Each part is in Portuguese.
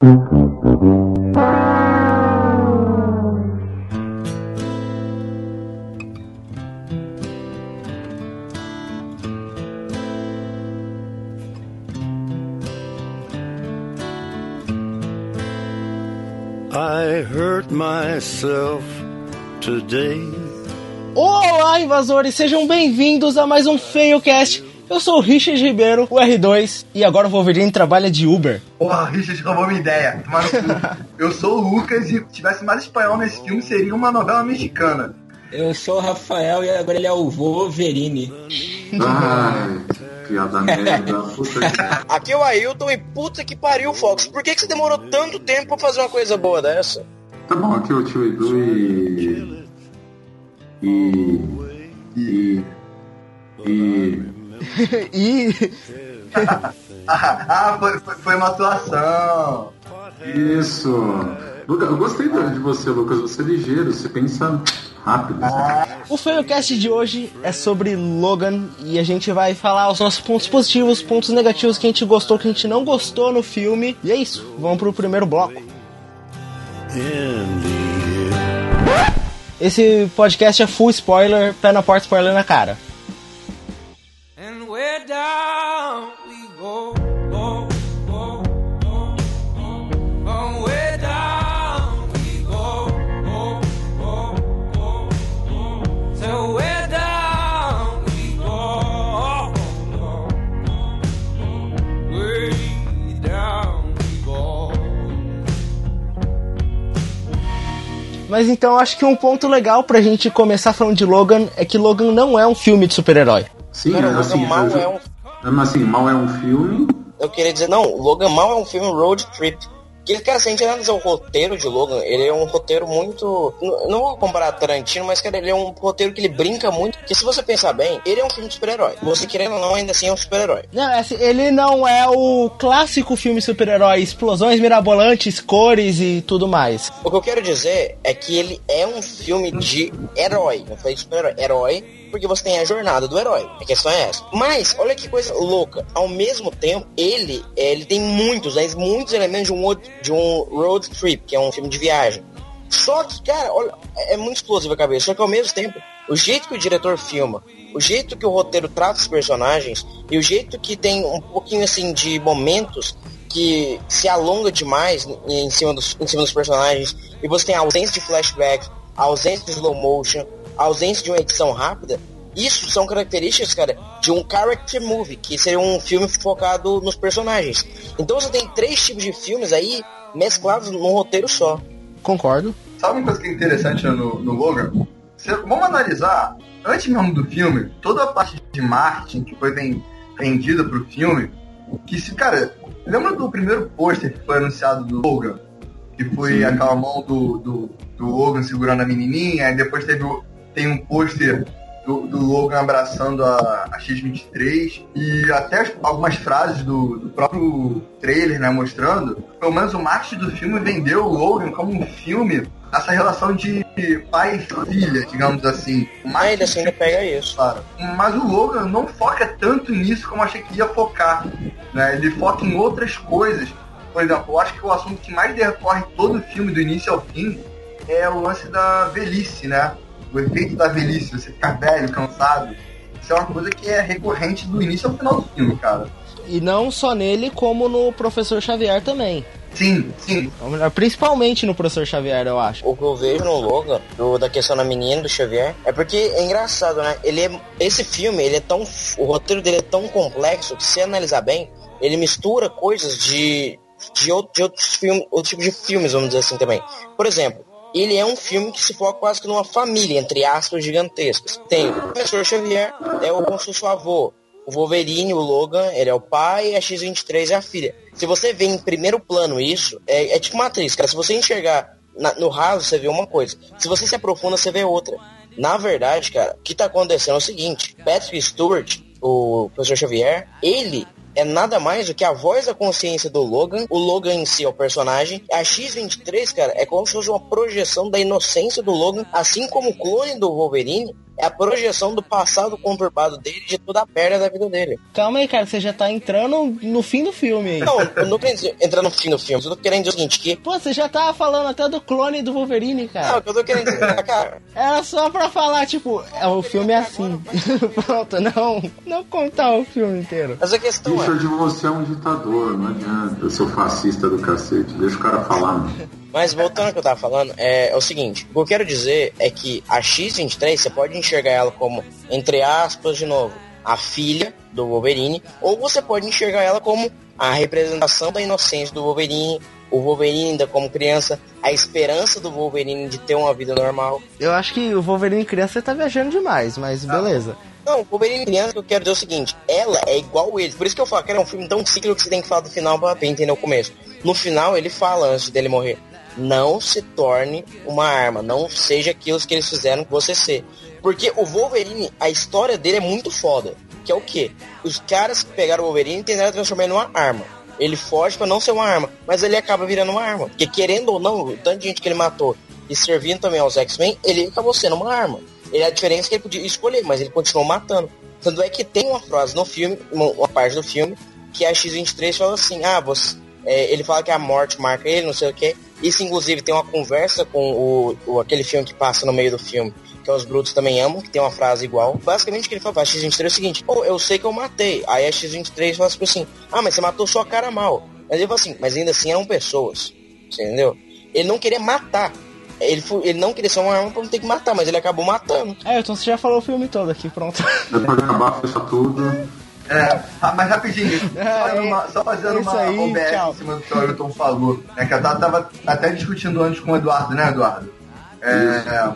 I hurt myself today. Olá, invasores! Sejam bem-vindos a mais um FeioCast. Eu sou o Richard Ribeiro, o R2, e agora o Wolverine trabalha de Uber. Porra, Richard roubou minha ideia. Eu sou o Lucas e se tivesse mais espanhol nesse filme, seria uma novela mexicana. Eu sou o Rafael e agora ele é o Wolverine. Ai, piada merda. Puta que... Aqui é o Ailton e puta que pariu, Fox. Por que, que você demorou tanto tempo pra fazer uma coisa boa dessa? Tá bom, aqui é o tio Edu e. E. E. E. e. ah, ah, foi, foi, foi uma atuação. Isso. Lucas, eu gostei de você, Lucas. Você é ligeiro, você pensa rápido. O FeioCast de hoje é sobre Logan e a gente vai falar os nossos pontos positivos, pontos negativos que a gente gostou, que a gente não gostou no filme. E é isso, vamos pro primeiro bloco. Esse podcast é full spoiler, pé na porta, spoiler na cara. And way down Mas então acho que um ponto legal pra gente começar falando de Logan é que Logan não é um filme de super-herói. Sim, Cara, é Logan assim. Mal eu- é um. Mas assim, mal é um filme. Eu queria dizer, não, Logan Mal é um filme road trip. Que, cara, se a gente analisar o roteiro de Logan, ele é um roteiro muito. Não vou comparar a Tarantino, mas, cara, ele é um roteiro que ele brinca muito. Porque se você pensar bem, ele é um filme de super-herói. Você querendo ou não, ainda assim é um super-herói. Não, é assim, ele não é o clássico filme super-herói, explosões mirabolantes, cores e tudo mais. O que eu quero dizer é que ele é um filme de herói. Não falei de super-herói. Herói, porque você tem a jornada do herói. A questão é essa. Mas, olha que coisa louca. Ao mesmo tempo, ele, ele tem muitos, né, muitos elementos de um, de um road trip, que é um filme de viagem. Só que, cara, olha, é é muito explosiva a cabeça. Só que ao mesmo tempo, o jeito que o diretor filma, o jeito que o roteiro trata os personagens e o jeito que tem um pouquinho assim de momentos que se alonga demais em cima dos, em cima dos personagens e você tem a ausência de flashback, a ausência de slow motion, a ausência de uma edição rápida. Isso são características, cara, de um character movie, que seria um filme focado nos personagens. Então você tem três tipos de filmes aí mesclados num roteiro só. Concordo. Sabe uma coisa que é interessante no, no Logan? Você- vamos analisar, antes mesmo do filme, toda a parte de marketing que foi ven- vendida pro filme. Que se, cara, lembra do primeiro pôster que foi anunciado do Logan? Que foi Sim. aquela mão do, do, do Logan segurando a menininha, e depois teve o- tem um pôster do, do Logan abraçando a, a X-23 e até as- algumas frases do, do próprio trailer, né, mostrando, pelo menos o marketing do filme vendeu o Logan como um filme, essa relação de pai e filha, digamos assim. Mas ele assim ainda pega isso. Claro. Mas o Logan não foca tanto nisso como achei que ia focar. Né? Ele foca em outras coisas. Por exemplo, eu acho que o assunto que mais decorre todo o filme, do início ao fim, é o lance da velhice, né? O efeito da velhice, você ficar velho, cansado. Isso é uma coisa que é recorrente do início ao final do filme, cara. E não só nele, como no Professor Xavier também. Sim, sim. Principalmente no Professor Xavier, eu acho. O que eu vejo no Logan, do- da questão da menina, do Xavier, é porque é engraçado, né? Ele é, esse filme, ele é tão. O roteiro dele é tão complexo que, se analisar bem, ele mistura coisas de, de, outro- de outros filmes, outro tipo de filmes, vamos dizer assim também. Por exemplo, ele é um filme que se foca quase que numa família, entre aspas, gigantescas. Tem o professor Xavier, é o como se fosse o avô. O Wolverine, o Logan, ele é o pai a X-23 é a filha. Se você vê em primeiro plano isso, é, é tipo matriz, cara. Se você enxergar na- no raso, você vê uma coisa. Se você se aprofunda, você vê outra. Na verdade, cara, o que tá acontecendo é o seguinte. Patrick Stewart, o professor Xavier, ele é nada mais do que a voz da consciência do Logan. O Logan em si é o personagem. A X-23, cara, é como se fosse uma projeção da inocência do Logan, assim como o clone do Wolverine é a projeção do passado conturbado dele de toda a perda da vida dele. Calma aí, cara, você já tá entrando no fim do filme aí. Não, eu não dizer entrar no fim do filme, eu tô querendo dizer o seguinte, que. Pô, você já tava falando até do clone do Wolverine, Não, cara. o que eu tô querendo dizer, cara. Era só pra falar, tipo, é, o filme é assim. Pronto, não, não contar o filme inteiro. Mas a questão é. Richard, você é um ditador, não adianta. Eu sou fascista do cacete. Deixa o cara falar, mano. Mas voltando ao que eu tava falando, é, é o seguinte, o que eu quero dizer é que a X-23, você pode enxergar ela como, entre aspas, de novo, a filha do Wolverine, ou você pode enxergar ela como a representação da inocência do Wolverine, o Wolverine ainda como criança, a esperança do Wolverine de ter uma vida normal. Eu acho que o Wolverine criança tá viajando demais, mas beleza. Não, o Wolverine criança, que eu quero dizer é o seguinte, ela é igual ele. Por isso que eu falo que era um filme tão cíclico que você tem que falar do final pra entender o começo. No final, ele fala, antes dele morrer, não se torne uma arma, não seja aquilo que eles fizeram com você ser. Porque o Wolverine, a história dele é muito foda. Que é o quê? Os caras que pegaram o Wolverine tentaram transformar ele numa arma. Ele foge pra não ser uma arma, mas ele acaba virando uma arma. Porque querendo ou não, o tanto de gente que ele matou e servindo também aos X-Men, ele acabou sendo uma arma. Ele, a diferença é que ele podia escolher, mas ele continuou matando. Tanto é que tem uma frase no filme, uma parte do filme, que a X-23 fala assim, ah, você, é, ele fala que a morte marca ele, não sei o que. Isso, inclusive, tem uma conversa com o, o- aquele filme que passa no meio do filme, que é Os Brutos Também Amam, que tem uma frase igual. Basicamente, o que ele fala pra X-23 é o seguinte, pô, eu sei que eu matei. Aí a X-23 fala tipo assim, ah, mas você matou sua cara mal. Mas ele fala assim, mas ainda assim eram pessoas. Você entendeu? Ele não queria matar. Ele, ele não queria ser uma arma pra não ter que matar, mas ele acabou matando. É, então você já falou o filme todo aqui, pronto. Depois de acabar, fecha tudo. É, ah, mas rapidinho, só, É, fazendo uma, só fazendo uma aí, OBS tchau. em cima do que o Ailton falou. Né, que eu tava, tava até discutindo antes com o Eduardo, né, Eduardo? É,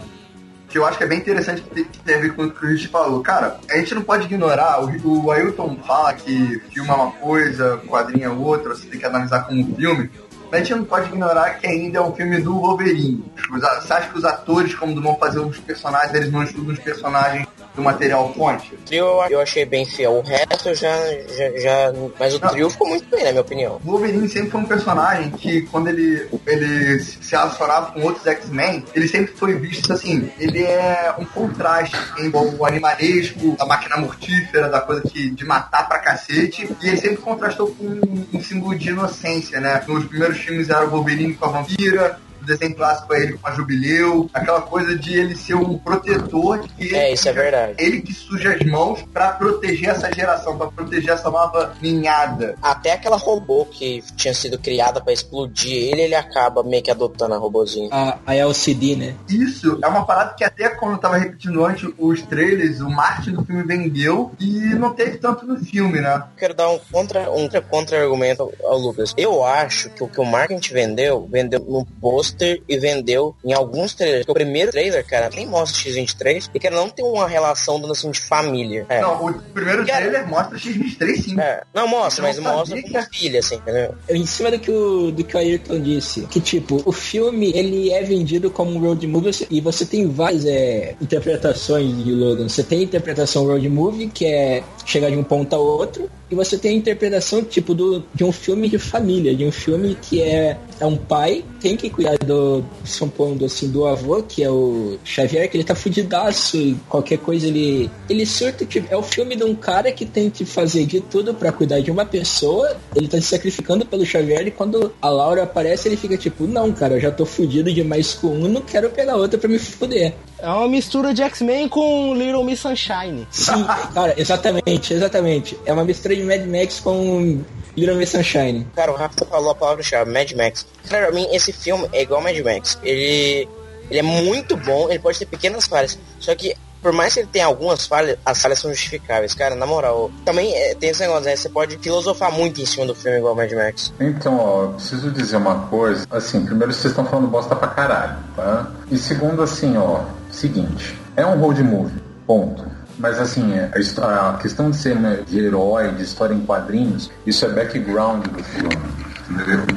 que eu acho que é bem interessante que tem, a ver com o que o Rich falou. Cara, a gente não pode ignorar, o, o Ailton fala que filme é uma coisa, quadrinho é outra, você tem que analisar como um filme. Mas a gente não pode ignorar que ainda é um filme do Wolverine. Os Você acha que os atores, como vão fazer os personagens, eles não estudam os personagens do material fonte? O trio eu, achei bem fiel. O resto eu já, já, já. Mas o Não. trio ficou muito bem, na minha opinião. O Wolverine sempre foi um personagem que, quando ele, ele se relacionava com outros X-Men, ele sempre foi visto assim. Ele é um contraste em o animalesco, a máquina mortífera, da coisa que, de matar pra cacete. E ele sempre contrastou com um, um símbolo de inocência, né? Nos primeiros filmes era o Wolverine com a vampira. O desenho clássico é ele com a Jubileu, aquela coisa de ele ser um protetor de que É, isso é verdade. ele que suja as mãos pra proteger essa geração, pra proteger essa nova ninhada. Até aquela robô que tinha sido criada pra explodir ele, ele acaba meio que adotando a robozinha. A, a LCD, né? Isso é uma parada que até quando eu tava repetindo antes os trailers, o marketing do filme vendeu e não teve tanto no filme, né? Quero dar um contra um contra argumento ao Lucas. Eu acho que o que o marketing vendeu, vendeu no pôster e vendeu em alguns trailers. Porque o primeiro trailer, cara, nem mostra X23 e que não tem uma relação dando assim de família. É. Não, o primeiro Cara- trailer mostra X-23 sim. É. Não mostra, mas não mostra que com a filha, assim, entendeu? Em cima do que o, do que o Ayrton disse, que tipo, o filme ele é vendido como um road movie e você tem várias é, interpretações de Logan. Você tem a interpretação road movie, que é chegar de um ponto a outro, e você tem a interpretação tipo do, de um filme de família, de um filme que é, é um pai, tem que cuidar do, supondo assim, do avô, que é o Xavier, que ele tá fudidaço e qualquer coisa ele. Ele surta, tipo, é o filme de um cara que tem que fazer de tudo pra cuidar de uma pessoa, ele tá se sacrificando pelo Xavier e quando a Laura aparece, ele fica tipo, não, cara, eu já tô fudido demais com um, não quero pegar outra pra me fuder. É uma mistura de X-Men com Little Miss Sunshine. Sim, cara, exatamente, exatamente. É uma mistura de Mad Max com Little Miss Sunshine. Cara, o Rafa falou a palavra-chave, Mad Max. Cara, pra mim, esse filme é igual Mad Max. Ele, ele é muito bom, ele pode ter pequenas falhas. Só que, por mais que ele tenha algumas falhas, as falhas são justificáveis. Cara, na moral, também é, tem esse negócio, né? Você pode filosofar muito em cima do filme igual Mad Max. Então, ó, eu preciso dizer uma coisa. Assim, primeiro vocês estão falando bosta pra caralho, tá? E segundo, assim, ó, seguinte, é um road movie, ponto. Mas assim, é, a, a questão de ser né, de herói, de história em quadrinhos, isso é background do filme.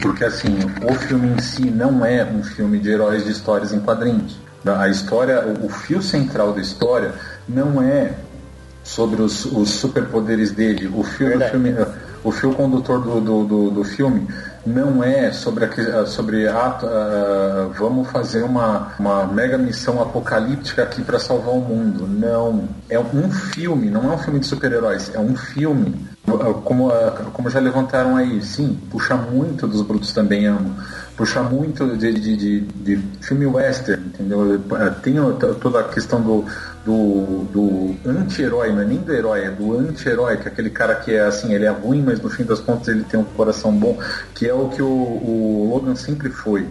Porque assim, o filme em si não é um filme de heróis de histórias em quadrinhos. A história, o, fio central da história não é sobre os, os superpoderes dele. O fio filme, o fio condutor do, do, do, do filme não é sobre, a, sobre vamos fazer uma, uma mega missão apocalíptica aqui para salvar o mundo. Não. É um filme, não é um filme de super-heróis, é um filme. Como, como já levantaram aí, sim, puxa muito dos Brutos também amo. Puxa muito de, de, de, de filme western, entendeu? Ah, Tem toda a questão do, do, do anti-herói, não é nem do herói, é do anti-herói, que é aquele cara que é assim, ele é ruim, mas no fim das contas ele tem um coração bom, que é o que o, o Logan sempre foi.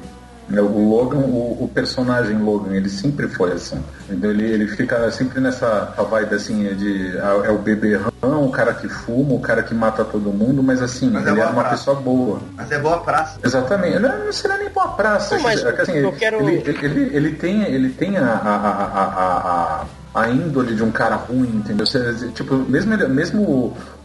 Né? O Logan, o, o personagem Logan, ele sempre foi assim. Então ele, ele fica sempre nessa vibe assim de ah, é o beberrão, o cara que fuma, o cara que mata todo mundo, mas assim, Mas é ele é boa uma praça. pessoa boa. Mas é boa praça. Exatamente. Não, não será nem boa praça. Não, mas É que, assim, eu ele, quero- ele, ele, ele tem, ele tem a, a, a, a, a, a índole de um cara ruim, entendeu? Você- Tipo, mesmo, ele- mesmo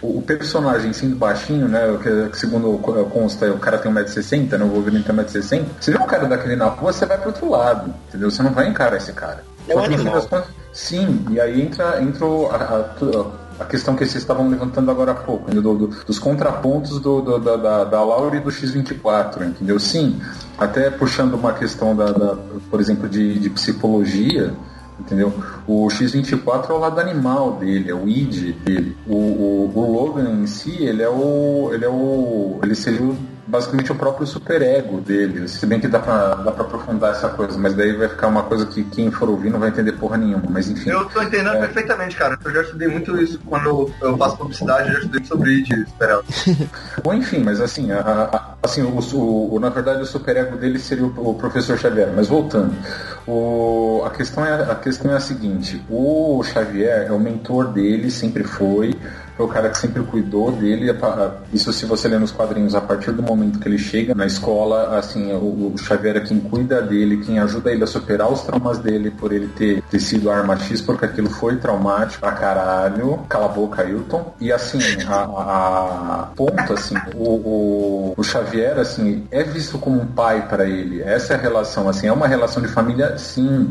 o, o personagem sendo baixinho, né? Que, segundo consta, o cara tem 1,60m, né? O Wolverine tem 1,60m. Se vê um cara daquele na rua, você vai pro outro lado, entendeu? Você não vai encarar esse cara. É um animal. das contas, sim, e aí entra, entra a, a- tu- a questão que vocês estavam levantando agora há pouco? Do- do- dos contrapontos do, do- da, da, da Laura e do X24, entendeu? Sim, até puxando uma questão, da, da- por exemplo, de, de psicologia, entendeu? O X24 é o lado animal dele, é o id dele. O, o, o Logan em si, ele é o. ele é o. ele seria o- basicamente o próprio superego dele. Se bem que dá pra, dá pra aprofundar essa coisa, mas daí vai ficar uma coisa que quem for ouvir não vai entender porra nenhuma. Mas enfim. Eu tô entendendo É. perfeitamente, cara. Eu já estudei muito isso quando eu, eu faço publicidade, eu já estudei sobre isso, super Bom, enfim, mas assim, a- a- assim o, o- o- na verdade o superego dele seria o, o professor Xavier. Mas voltando, o- a, questão é, a questão é a seguinte: o Xavier é o mentor dele, sempre foi. Foi o cara que sempre cuidou dele. Isso se você ler nos quadrinhos, a partir do momento que ele chega na escola, assim, o, o Xavier é quem cuida dele, quem ajuda ele a superar os traumas dele por ele ter, ter sido arma X, porque aquilo foi traumático pra caralho. Cala a boca, Ailton. E assim, a- a ponto, assim, o, o, o Xavier, assim, é visto como um pai para ele. Essa é a relação, assim, é uma relação de família, sim.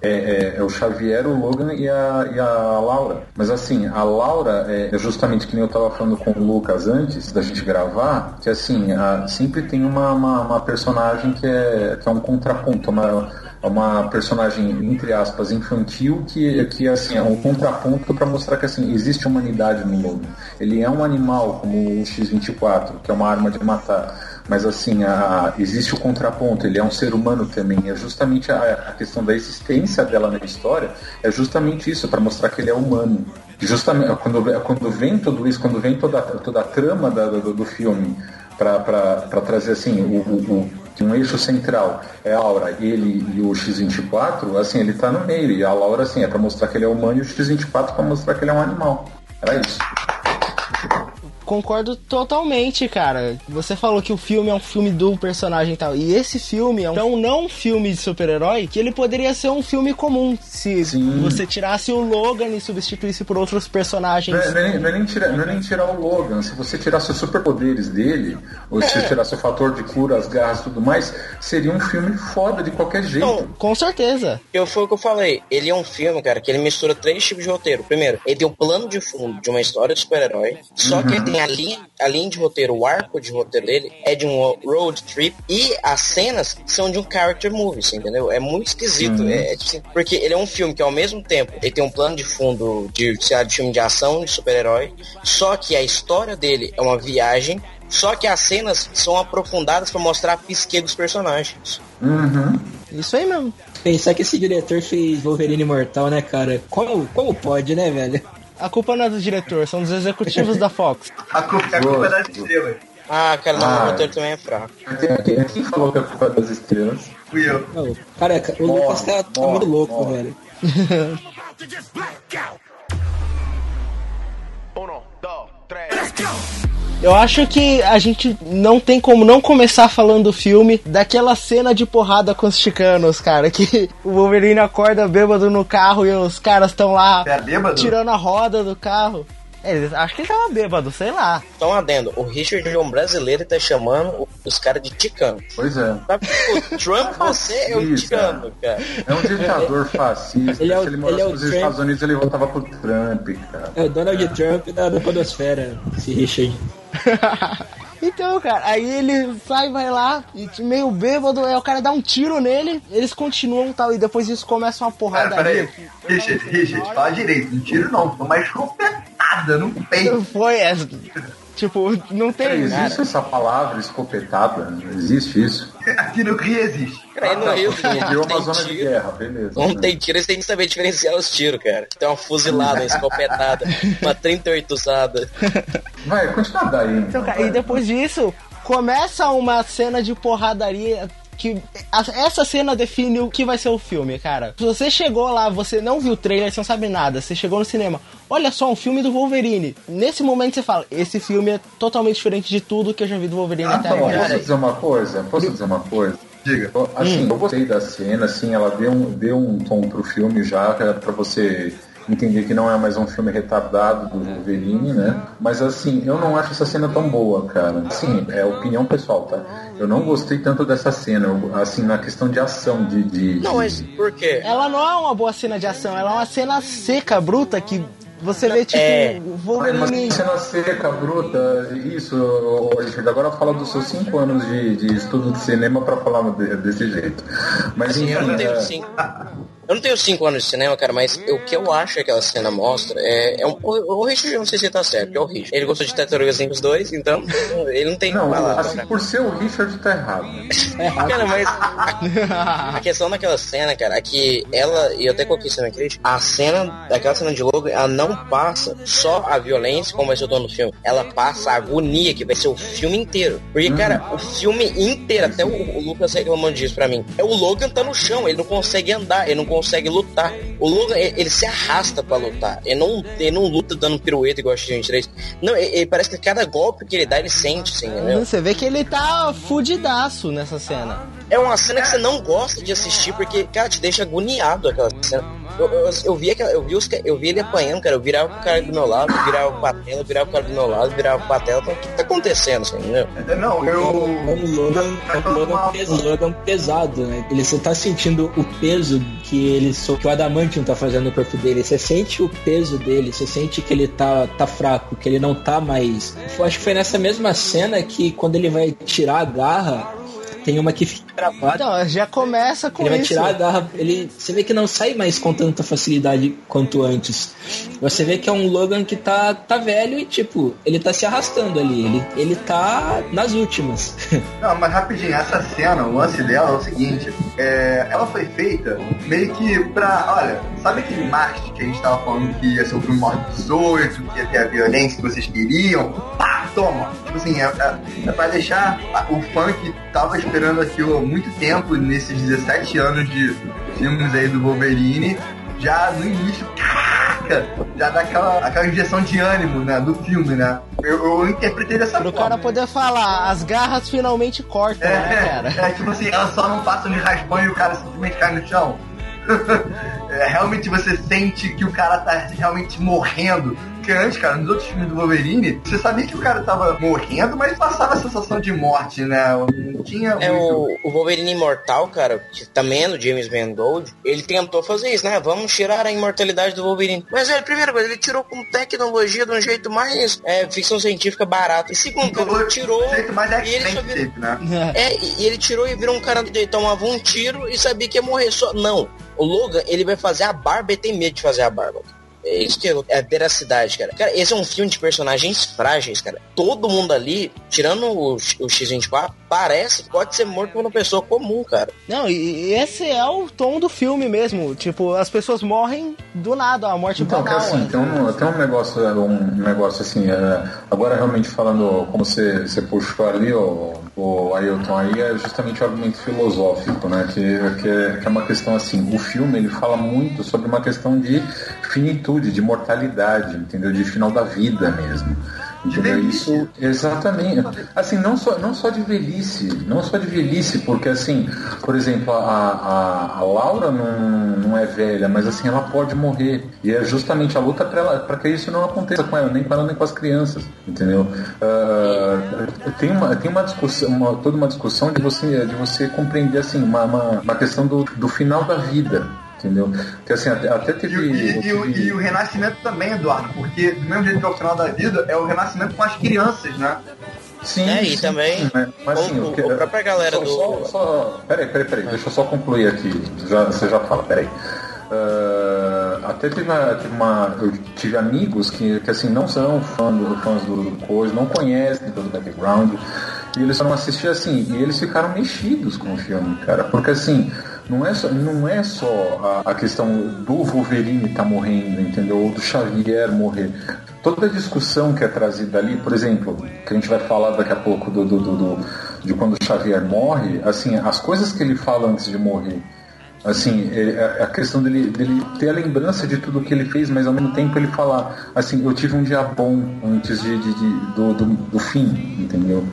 É, é- é o Xavier, o Logan e a, e a Laura. Mas assim, a Laura é, é justamente que nem eu estava falando com o Lucas antes da gente gravar, que assim, a- sempre tem uma, uma, uma personagem que é, que é um contraponto, uma, uma personagem, entre aspas, infantil, que, que assim, é um contraponto para mostrar que assim, existe humanidade no Logan. Ele é um animal como o X-24, que é uma arma de matar. Mas assim, a- existe o contraponto, ele é um ser humano também. É justamente a, a questão da existência dela na história, é justamente isso, para mostrar que ele é humano. Justamente quando, quando vem tudo isso, quando vem toda, toda a trama da- do, do filme para trazer assim, o, o- um eixo central é a Laura, ele e o X24, assim, ele tá no meio. E a Laura, assim, é para mostrar que ele é humano e o X24 para mostrar que ele é um animal. Era isso. Concordo totalmente, cara. Você falou que o filme é um filme do personagem e tal. E esse filme é um, então, não um filme de super-herói, que ele poderia ser um filme comum. Se Sim. você tirasse o Logan e substituísse por outros personagens. Não é, não é nem- não é nem tirar, não é nem tirar o Logan. Se você tirasse os superpoderes dele, ou se É. tirasse o fator de cura, as garras e tudo mais, seria um filme foda de qualquer jeito. Não, Com certeza. Eu, foi o que eu falei. Ele é um filme, cara, que ele mistura três tipos de roteiro. Primeiro, ele tem o plano de fundo de uma história de super-herói. Só que ele tem a linha, a linha de roteiro, o arco de roteiro dele é de um road trip. E as cenas são de um character movie, você entendeu? É muito esquisito. É, é tipo assim, porque ele é um filme que ao mesmo tempo ele tem um plano de fundo de, sei lá, de filme de ação, de super-herói. Só que a história dele é uma viagem. Só que as cenas são aprofundadas pra mostrar a psique dos personagens. Uhum. Isso aí mesmo. Pensar que esse diretor fez Wolverine Imortal, né, cara? Como, como pode, né, velho? A culpa não é do diretor, são dos executivos da Fox. A culpa, a culpa é das estrelas. Ah, cara, não, Ah. o roteiro também é fraco. Quem, quem- falou que a culpa é das estrelas? Fui eu. Não, Careca, o Morre, Lucas tá, tá muito louco, morre. velho. Eu acho que a gente não tem como não começar falando do filme daquela cena de porrada com os chicanos, cara. Que o Wolverine acorda bêbado no carro e os caras estão lá é tirando a roda do carro. É, Eles, acho que ele tava bêbado, sei lá. Então, adendo, o Richard é um brasileiro e tá chamando os caras de ticano. Pois é. Sabe, o Trump, você é o Fascista. ticano, cara. É um ditador fascista. Ele é o- Se ele morasse ele é nos Trump. Estados Unidos, ele votava pro Trump, cara. É o Donald Trump da, da podosfera, esse Richard. Então, cara, aí ele sai, vai lá, e meio bêbado, aí o cara dá um tiro nele, eles continuam e tal, e depois disso começa uma porrada peraí. Richard, Richard, fala direito. Não tiro não, foi uma escopetada no peito. Foi essa. Tipo, não tem. Existe essa palavra escopetada? Não existe isso? Aqui no Rio existe. Cara, aí no Rio Criou não uma tem zona de tiro. guerra, beleza. Não né? tem tiro, eles têm que saber diferenciar os tiros, cara. Tem uma fuzilada, uma escopetada, uma 38 usada. Vai, continua daí. Então, cara, e depois disso, começa uma cena de porradaria que essa cena define o que vai ser o filme, cara. Se você chegou lá, você não viu o trailer, você não sabe nada, você chegou no cinema, olha só, um filme do Wolverine. Nesse momento você fala, esse filme é totalmente diferente de tudo que eu já vi do Wolverine até Então, agora. posso dizer uma coisa? Posso dizer uma coisa? Diga. Assim, Hum. eu gostei da cena, assim, ela deu um, deu um tom pro filme já, pra você entender que não é mais um filme retardado do Wolverine, né? Mas assim, eu não acho essa cena tão boa, cara. Assim, é opinião pessoal, tá? Eu não gostei tanto dessa cena, eu- assim, na questão de ação, de. de Não, mas por quê? Ela não é uma boa cena de ação, ela é uma cena seca, bruta, que você vê, tipo, É. Wolverine. cena seca, bruta, isso, Richard, agora fala dos seus cinco anos de, de estudo de cinema pra falar de- desse jeito. Mas Assim, eu enfim, não tenho é- cinco. Eu não tenho cinco anos de cinema, cara, mas o que eu acho que aquela cena mostra é. é um, o, o Richard, eu não sei se ele tá certo, que é o Richard. Ele gostou de Tartarugas Ninja 2, então ele não tem Não, palavra. assim, por ser o Richard tá errado. Cara, mas a, a questão daquela cena, cara, é que ela, e eu até coloquei isso na crítica, a cena, daquela cena de logo, ela não passa só a violência, como vai ser o dono do filme, ela passa a agonia, que vai ser o filme inteiro. Porque, cara, o filme inteiro, até o, o Lucas reclamando disso pra mim, é o Logan tá no chão, ele não consegue andar, ele não consegue lutar. O Logan, ele, se arrasta pra lutar, ele não, ele não luta dando pirueta igual a X-23. Não, ele, ele parece que cada golpe que ele dá, ele sente, assim, entendeu? Você vê que ele tá fudidaço nessa cena. É uma cena que você não gosta de assistir porque, cara, te deixa agoniado aquela cena. Eu, eu, eu vi, aquela, eu, vi os, eu vi ele apanhando, cara. Eu virava pro cara do meu lado, virava pro Patela, virava pro cara do meu lado, virava pro Patela. Então, o que tá acontecendo, assim, entendeu? Não, É eu. um Logan, é um Logan, pes- um Logan pesado, né? Ele, você tá sentindo o peso que ele so- que o Adamantium tá fazendo no corpo dele. Você sente o peso dele, você sente que ele tá, tá fraco, que ele não tá mais. Acho que foi nessa mesma cena que quando ele vai tirar a garra, tem uma que fica gravada. Então, já começa com Ele vai isso. tirar a garra, ele, você vê que não sai mais com tanta facilidade quanto antes. Você vê que é um Logan que tá, tá velho e, tipo, ele tá se arrastando ali. Ele, ele tá nas últimas. Não, mas rapidinho, essa cena, o lance dela é o seguinte, é, ela foi feita meio que pra, olha, sabe aquele marketing que a gente tava falando que ia ser o filme maior 18, que ia ter a violência que vocês queriam? Pá, toma! Tipo assim, é, é, é pra deixar o fã que tava esperando aquilo há muito tempo, nesses 17 anos de filmes aí do Wolverine, já no início, caraca, já dá aquela, aquela injeção de ânimo, né, do filme, né? Eu, eu interpretei dessa Pro forma. cara poder falar, as garras finalmente cortam, né, cara? É, é, tipo assim, elas só não passam de raspão e o cara simplesmente cai no chão. É, realmente você sente que o cara tá realmente morrendo. Porque antes, cara, nos outros filmes do Wolverine, você sabia que o cara tava morrendo, mas passava a sensação de morte, né? Não tinha É muito. o, o Wolverine Imortal, cara, que também é do James Mangold, ele tentou fazer isso, né? Vamos tirar a imortalidade do Wolverine. Mas, velho, primeira coisa, ele tirou com tecnologia de um jeito mais é, ficção científica barato. E segundo, ele tirou e ele só virou... né? É, e e ele tirou e virou um cara que tomava um tiro e sabia que ia morrer só. Não. O Logan, ele vai fazer a barba e tem medo de fazer a barba. É isso que é veracidade, cara. Cara, esse é um filme de personagens frágeis, cara. Todo mundo ali, tirando o, o X-24, parece que pode ser morto por uma pessoa comum, cara. Não, e esse é o tom do filme mesmo. Tipo, as pessoas morrem do nada, a morte Então, que banal. assim, né? tem um, tem um negócio, um negócio assim, é, agora realmente falando como você, você puxou ali, o, o Ailton, aí é justamente o argumento filosófico, né? Que, que, é, que é uma questão assim, o filme ele fala muito sobre uma questão de finitude, de mortalidade, entendeu? De final da vida mesmo. Entendeu? velhice. Isso, exatamente. Assim, não só, não só de velhice, não só de velhice, porque assim, por exemplo, a, a, a Laura não, não é velha, mas assim, ela pode morrer. E é justamente a luta para que isso não aconteça com ela, nem com ela, nem com as crianças. Entendeu? Ah, tem uma, tem uma discussão, uma, toda uma discussão de você, de você compreender assim, uma, uma, uma questão do, do final da vida. Entendeu? Que assim, até, até teve. e- e e o renascimento também, Eduardo, porque do mesmo jeito que é o final da vida, é o renascimento com as crianças, né? Sim, É, e sim, também sim, mas, mas, assim, o- o que- a própria galera só, do- Só, só, peraí, peraí, peraí, deixa eu só concluir aqui. Já, você já fala, peraí. Ah, até teve uma, teve uma- Eu tive amigos que, que assim, não são fã do, fãs do, do coisa, não conhecem todo o background. E eles foram assistir assim, e eles ficaram mexidos com o filme, cara. Porque assim, não é só, não é só a, a questão do Wolverine estar morrendo, entendeu? Ou do Xavier morrer. Toda a discussão que é trazida ali, por exemplo, que a gente vai falar daqui a pouco do, do, do- do- de quando o Xavier morre, assim, as coisas que ele fala antes de morrer. Assim, é, é a questão dele, dele ter a lembrança de tudo que ele fez, mas ao mesmo tempo ele falar, assim, eu tive um dia bom antes de, de- de- do, do, do fim, entendeu?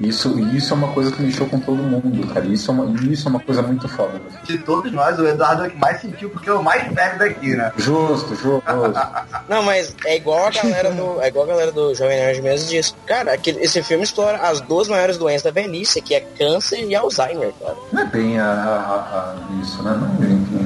Isso, isso é uma coisa que mexeu com todo mundo, cara. Isso é uma, isso é uma coisa muito foda. De todos nós, o Eduardo é o que mais sentiu, porque é o mais velho daqui, né? Justo, justo. Não, mas é igual a galera do. É igual a galera do Jovem Nerd mesmo diz. Cara, aquele, esse filme explora as duas maiores doenças da velhice, que é câncer e Alzheimer, cara. Não é bem a, a- a- isso, né? Não, enfim. Não,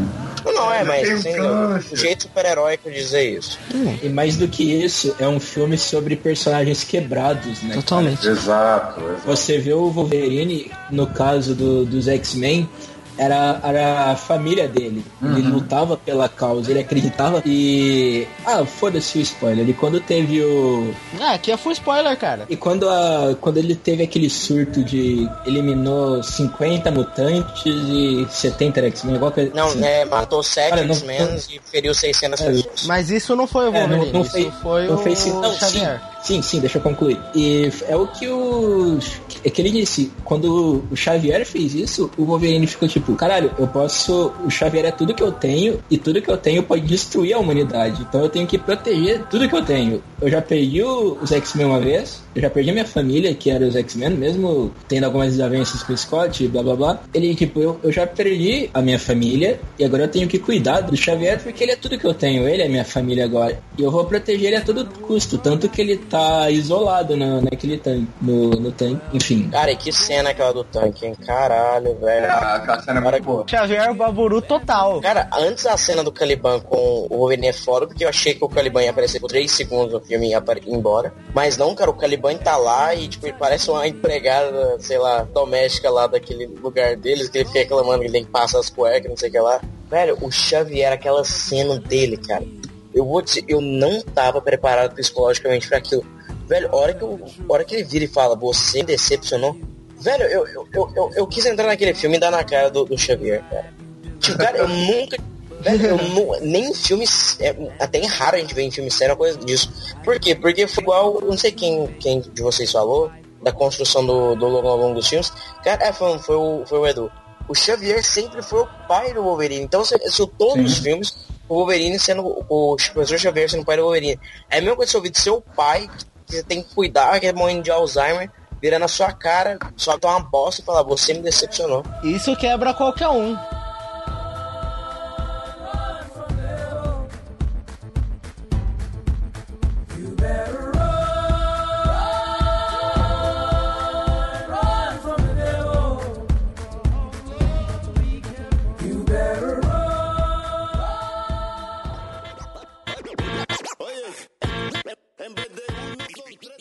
não é, mas assim, o jeito super-heróico de dizer isso. E mais do que isso, é um filme sobre personagens quebrados, né? Totalmente. Exato, exato. Você vê o Wolverine, no caso do- dos X-Men, era, era a família dele. Ele lutava pela causa, ele acreditava e. Ah, foda-se o spoiler. E quando teve o. Ah, aqui é full spoiler, cara. E quando, a, quando ele teve aquele surto de. eliminou 50 mutantes e 70 X-Men, igual que. Não, assim. é, matou sete Cara, não- X-Men e feriu 600 É, pessoas. Mas isso não foi o É, Wolverine, não, não isso fez, foi não o fez não, Xavier. sim, sim, deixa eu concluir. E é o que o. É que ele disse, quando o Xavier fez isso, o Wolverine ficou tipo, caralho, eu posso. O Xavier é tudo que eu tenho, e tudo que eu tenho pode destruir a humanidade. Então eu tenho que proteger tudo que eu tenho. Eu já perdi os X-Men uma vez, eu já perdi a minha família, que era os X-Men, mesmo tendo algumas desavenças com o Scott e blá blá blá. Ele, tipo, eu, eu já perdi a minha família, e agora eu tenho que cuidar do Xavier, porque ele é tudo que eu tenho, ele é minha família agora. E eu vou proteger ele a todo custo, tanto que ele tá isolado na, naquele tanque, no, no tanque, enfim. Cara, e que cena aquela do tanque, hein? Caralho, velho. Ah, Aquela cena é muito boa. Xavier Baburu total. Cara, antes da cena do Caliban com o Wolverine é fora, porque eu achei que o Caliban ia aparecer por 3 segundos no filme e ia embora. Mas não, cara, o Caliban tá lá e, tipo, ele parece uma empregada, sei lá, doméstica lá daquele lugar deles, que ele fica reclamando que tem que passar as cuecas, não sei o que lá. Velho, o Xavier, aquela cena dele, cara. Eu vou dizer, eu não tava preparado psicologicamente pra aquilo. Velho, a hora que, eu, hora que ele vira e fala, você decepcionou. Velho, eu, eu, eu, eu, eu quis entrar naquele filme e dar na cara do, do Xavier, cara. Tipo, cara, eu nunca. Velho, nem em filmes. É, até é raro a gente ver em filme sério uma coisa disso. Por quê? Porque foi igual. Não sei quem, quem de vocês falou. Da construção do, do Logan ao longo dos filmes. Cara, é, foi, foi, o, foi o Edu. O Xavier sempre foi o pai do Wolverine. Então, se, se todos os filmes, o Wolverine sendo. O professor Xavier sendo o pai do Wolverine. É a mesma coisa que você ouvir do seu pai, que você tem que cuidar, que é morrendo de Alzheimer, virando a sua cara, só dar uma bosta e falar, você me decepcionou. Isso quebra qualquer um.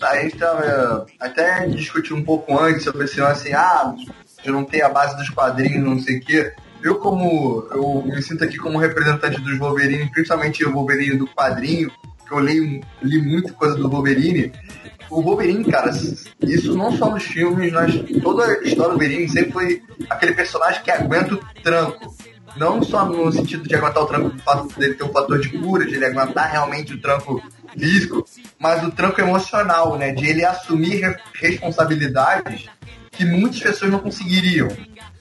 A gente tava até discutiu um pouco antes sobre esse lance assim, ah, de não ter a base dos quadrinhos, não sei o quê. Eu como eu me sinto aqui como representante dos Wolverine, principalmente o Wolverine do quadrinho, que eu li, li muita coisa do Wolverine. O Wolverine, cara, isso não só nos filmes, mas toda a história do Wolverine sempre foi aquele personagem que aguenta o tranco. Não só no sentido de aguentar o tranco do fato dele ter um fator de cura, de ele aguentar realmente o tranco físico, mas o tranco emocional, né? De ele assumir re- responsabilidades que muitas pessoas não conseguiriam.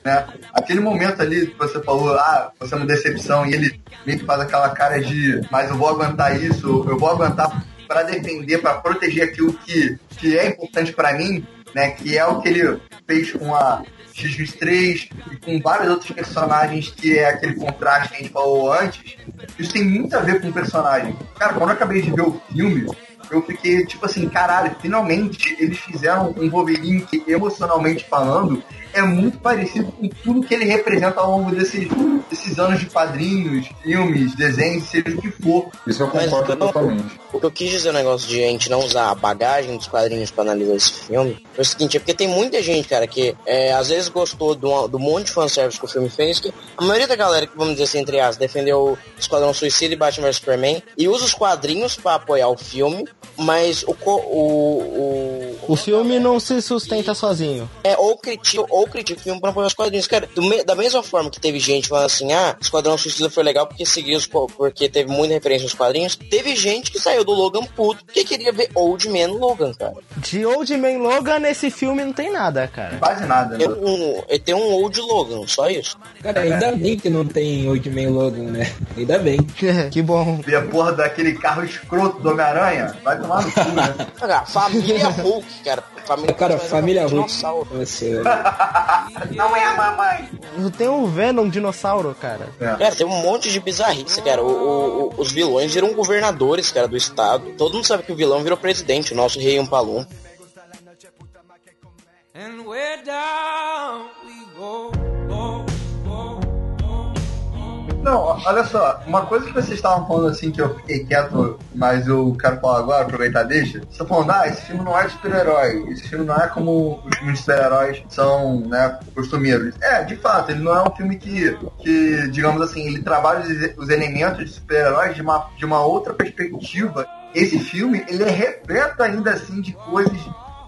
Né? Aquele momento ali que você falou, ah, você é uma decepção, e ele meio que faz aquela cara de, mas eu vou aguentar isso, eu vou aguentar para defender, para proteger aquilo que, que é importante para mim, né? Que é o que ele fez com a X-23 e com vários outros personagens, que é aquele contraste que a gente falou antes. Isso tem muito a ver com o personagem. Cara, quando eu acabei de ver o filme, eu fiquei tipo assim, caralho, finalmente eles fizeram um Wolverine que, emocionalmente falando, é muito parecido com tudo que ele representa ao longo desses, desses anos de quadrinhos, filmes, desenhos, seja o que for. Isso eu concordo totalmente. O que eu quis dizer o negócio de a gente não usar a bagagem dos quadrinhos pra analisar esse filme foi o seguinte, é porque tem muita gente, cara, que é, às vezes gostou do, do monte de fanservice que o filme fez, que a maioria da galera, que vamos dizer assim, entre aspas, defendeu o Esquadrão Suicida e Batman vs Superman e usa os quadrinhos pra apoiar o filme, mas o, o, o, O filme não se sustenta sozinho. é, ou critica, ou critica o filme pra apoiar os quadrinhos. Cara, do me- da mesma forma que teve gente falando assim, ah, Esquadrão Suicida foi legal porque seguiu os, porque teve muita referência nos quadrinhos, teve gente que saiu do Logan puto porque queria ver Old Man Logan, cara. De Old Man Logan, nesse filme não tem nada, cara. Quase nada, Tem né? um, ele tem um Old Logan, só isso. Cara, ainda bem que não tem Old Man Logan, né? Ainda bem. que bom. Ver a porra daquele carro escroto do Homem-Aranha, vai tomar no cu, né? Cara, família Hulk, cara. Família Cara, Hulk, família é Hulk. dinossauro. Você, Não é a mamãe. Tem um Venom dinossauro, cara. Cara, tem um monte de bizarrice, cara. O- o- o- os vilões viram governadores, cara, do estado. Todo mundo sabe que o vilão virou presidente, o nosso rei Umpalum. And Não, olha só, uma coisa que vocês estavam falando assim que eu fiquei quieto, mas eu quero falar agora, aproveitar deixa. Você tá falando, ah, esse filme não é de super-herói, esse filme não é como os filmes de super-heróis são, né, costumeiros. É, de fato, ele não é um filme que, que digamos assim, ele trabalha os, os elementos de super-heróis de uma, de uma outra perspectiva. Esse filme, ele é repleto ainda assim de coisas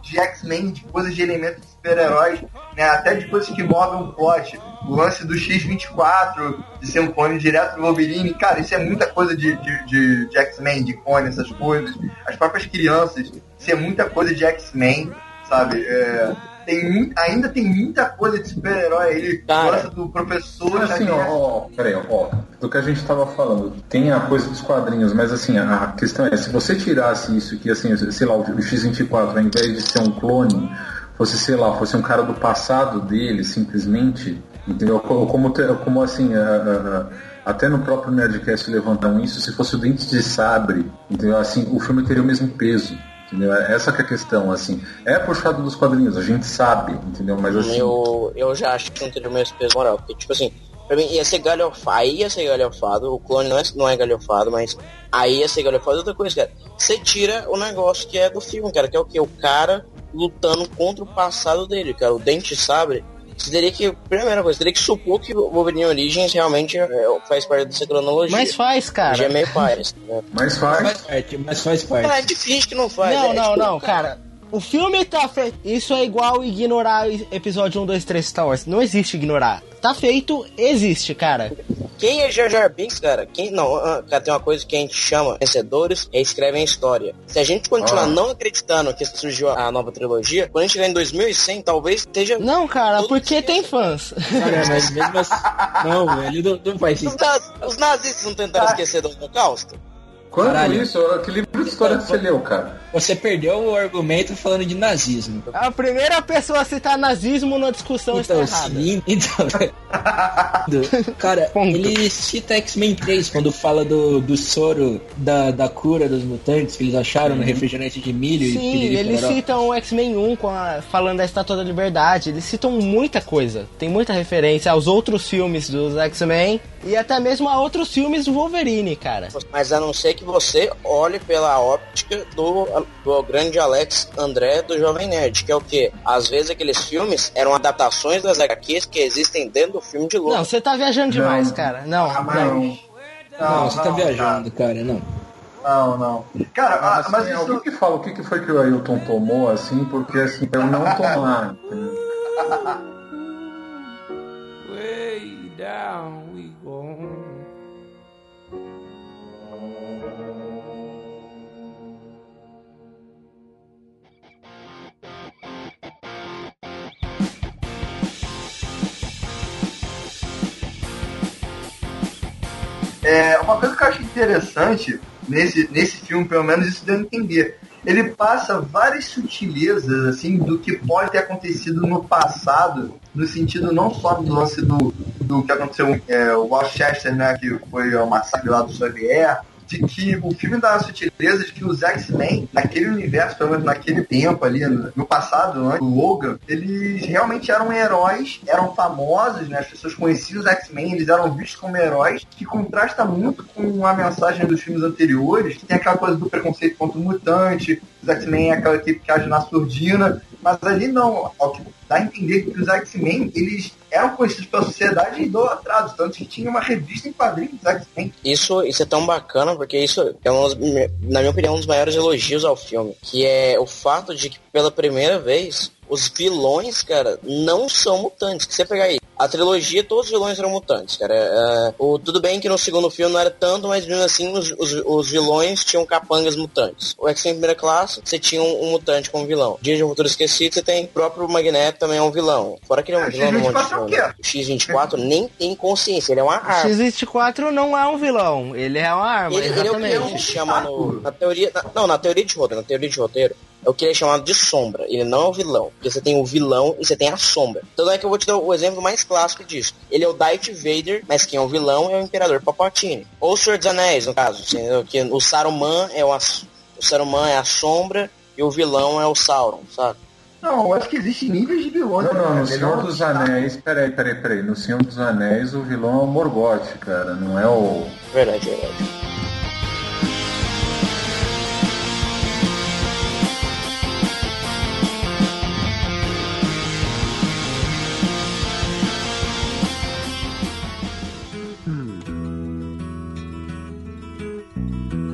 de X-Men, de coisas de elementos de super-heróis, né, até de coisas que movem o plot. O lance do X-24, de ser um clone direto do Wolverine, cara, isso é muita coisa de, de, de, de X-Men, de clone, essas coisas. As próprias crianças, isso é muita coisa de X-Men, sabe? É, tem ainda tem muita coisa de super-herói. Ele Cara. gosta do professor. Mas assim, Xavier. ó, ó, peraí, ó, do que a gente tava falando, tem a coisa dos quadrinhos, mas assim, a a questão é, se você tirasse isso, que assim, sei lá, o X-24, ao invés de ser um clone, fosse, sei lá, fosse um cara do passado dele, simplesmente, entendeu? Co- Como, como assim, a- a- a- até no próprio Nerdcast levantaram isso, se fosse o Dente de Sabre, entendeu? Assim, o filme teria o mesmo peso. Entendeu? Essa é a questão, assim. É puxado dos quadrinhos, a gente sabe, entendeu? Mas assim. Eu, eu já acho que não teria o mesmo peso moral. Porque, tipo assim, pra mim ia ser galhofado. Aí ia ser galhofado. O clone não é, não é galhofado, mas aí ia ser galhofado. Outra coisa, cara. Você tira o negócio que é do filme, cara. Que é o que? O cara lutando contra o passado dele, cara. O Dente Sabre. Você teria que, primeira coisa, você teria que supor que o Wolverine Origins realmente é, faz parte dessa cronologia. Mas faz, cara. Já é meio pares, né? Mas faz. faz parte, mas faz parte. É difícil que não faz. Não, é, não, tipo, não, cara. O filme tá feito. Isso é igual ignorar episódio 1, 2, 3 Star Wars. Não existe ignorar. Tá feito, existe, cara. Quem é Jar Jar Binks, cara? Quem não? ah, cara, tem uma coisa que a gente chama vencedores e escrevem história. Se a gente continuar Ah. não acreditando que surgiu a nova trilogia, quando a gente chegar em 2100, talvez esteja Não, cara, porque tem fãs. Cara, mas mesmo assim. Não, velho, não, não faz os, isso. naz- os nazistas não tentaram esquecer do Holocausto? Quando Caralho. isso? Que livro de história que você leu, cara? Você perdeu o argumento falando de nazismo. A primeira pessoa a citar nazismo na discussão Então, está errada. sim, então. Cara, Ponto. ele cita X-Men 3 quando fala do, do soro da, da cura dos mutantes que eles acharam no refrigerante de milho e Sim, piriri eles citam o X-Men 1 com a- falando da Estátua da Liberdade. Eles citam muita coisa. Tem muita referência aos outros filmes dos X-Men e até mesmo a outros filmes do Wolverine, cara. Mas a não ser que você olhe pela óptica do, do grande Alex André do Jovem Nerd, que é o que? Às vezes aqueles filmes eram adaptações das HQs que existem dentro do filme de Não, Logan. você tá viajando demais, Não. cara. Não, Ah, mas- não. Não, você tá viajando, cara, não. Não, não. Cara, ah, Mas, mas assim, isso... alguém que fala o que, que foi que o Ailton tomou, assim, porque assim, eu não tomar. entendeu? Way down we go. É, uma coisa que eu acho interessante nesse, nesse filme, pelo menos isso deu a entender. Ele passa várias sutilezas, assim, do que pode ter acontecido no passado, no sentido não só do lance do, do que aconteceu é, o Westchester, né, que foi o massacre lá do Xavier, de que o filme dá a sutileza de que os X-Men, naquele universo, pelo menos naquele tempo ali, no, passado, né, o Logan, eles realmente eram heróis, eram famosos, né? As pessoas conheciam os X-Men, eles eram vistos como heróis, que contrasta muito com a mensagem dos filmes anteriores, que tem aquela coisa do preconceito contra o mutante, os X-Men é aquela equipe que age na surdina, mas ali não, ao que dá a entender que os X-Men, eles eram conhecidos pela sociedade e idolatrados, tanto que tinha uma revista em quadrinhos dos X-Men. Isso, isso é tão bacana, porque isso é, um, na minha opinião, um dos maiores elogios ao filme. Que é o fato de que, pela primeira vez, os vilões, cara, não são mutantes. Que você pegar aí, a trilogia, todos os vilões eram mutantes, cara. É, o, tudo bem que no segundo filme não era tanto, mas mesmo assim, os, os, os vilões tinham capangas mutantes. O X-Men primeira classe, você tinha um, um mutante como vilão. Dia de um Futuro Esquecido, você tem o próprio Magneto também é um vilão. Fora que ele é um Ah, vilão do monte de X-24 é o filme. quê? O X-24 nem tem consciência, ele é uma O arma. X-24 não é um vilão, ele é uma arma, Ele, ele é o que ele chama no, na teoria. na- não, na teoria de roteiro, na teoria de roteiro, é o que ele é chamado de sombra. Ele não é o vilão. Porque você tem o vilão e você tem a sombra. Então é que eu vou te dar o exemplo mais clássico disso. Ele é o Darth Vader, mas quem é o vilão é o Imperador Palpatine. Ou o Senhor dos Anéis, no caso. assim, que o Saruman é o, o Saruman é a sombra e o vilão é o Sauron, sabe? Não, eu acho que existem níveis de vilões. Não, não, né? no Senhor dos Anéis, peraí, peraí, peraí. No Senhor dos Anéis o vilão é o Morgoth, cara, não é o. Verdade, verdade.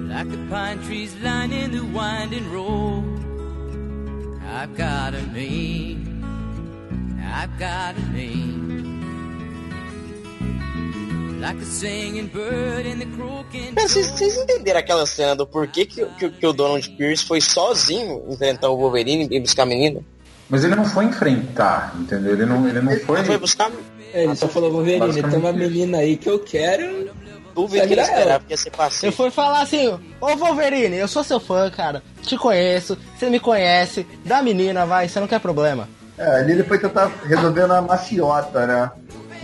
Like the pine trees lining the winding road. I've got a name. I've got a name. Like a singing bird in the croaking. Vocês, vocês entenderam aquela cena do porquê que, que, que o Donald Pierce foi sozinho enfrentar o Wolverine e buscar a menina? Mas ele não foi enfrentar, entendeu? Ele não, ele não foi. Ele foi buscar É, Ele só falou, Wolverine, tem uma menina aí que eu quero. Dúvida que ele esperava que ia ser passeio. Eu fui falar assim, ô Wolverine, eu sou seu fã, cara. Te conheço, você me conhece. Da menina, vai, você não quer problema. É, ali ele foi tentar resolver na maciota, né?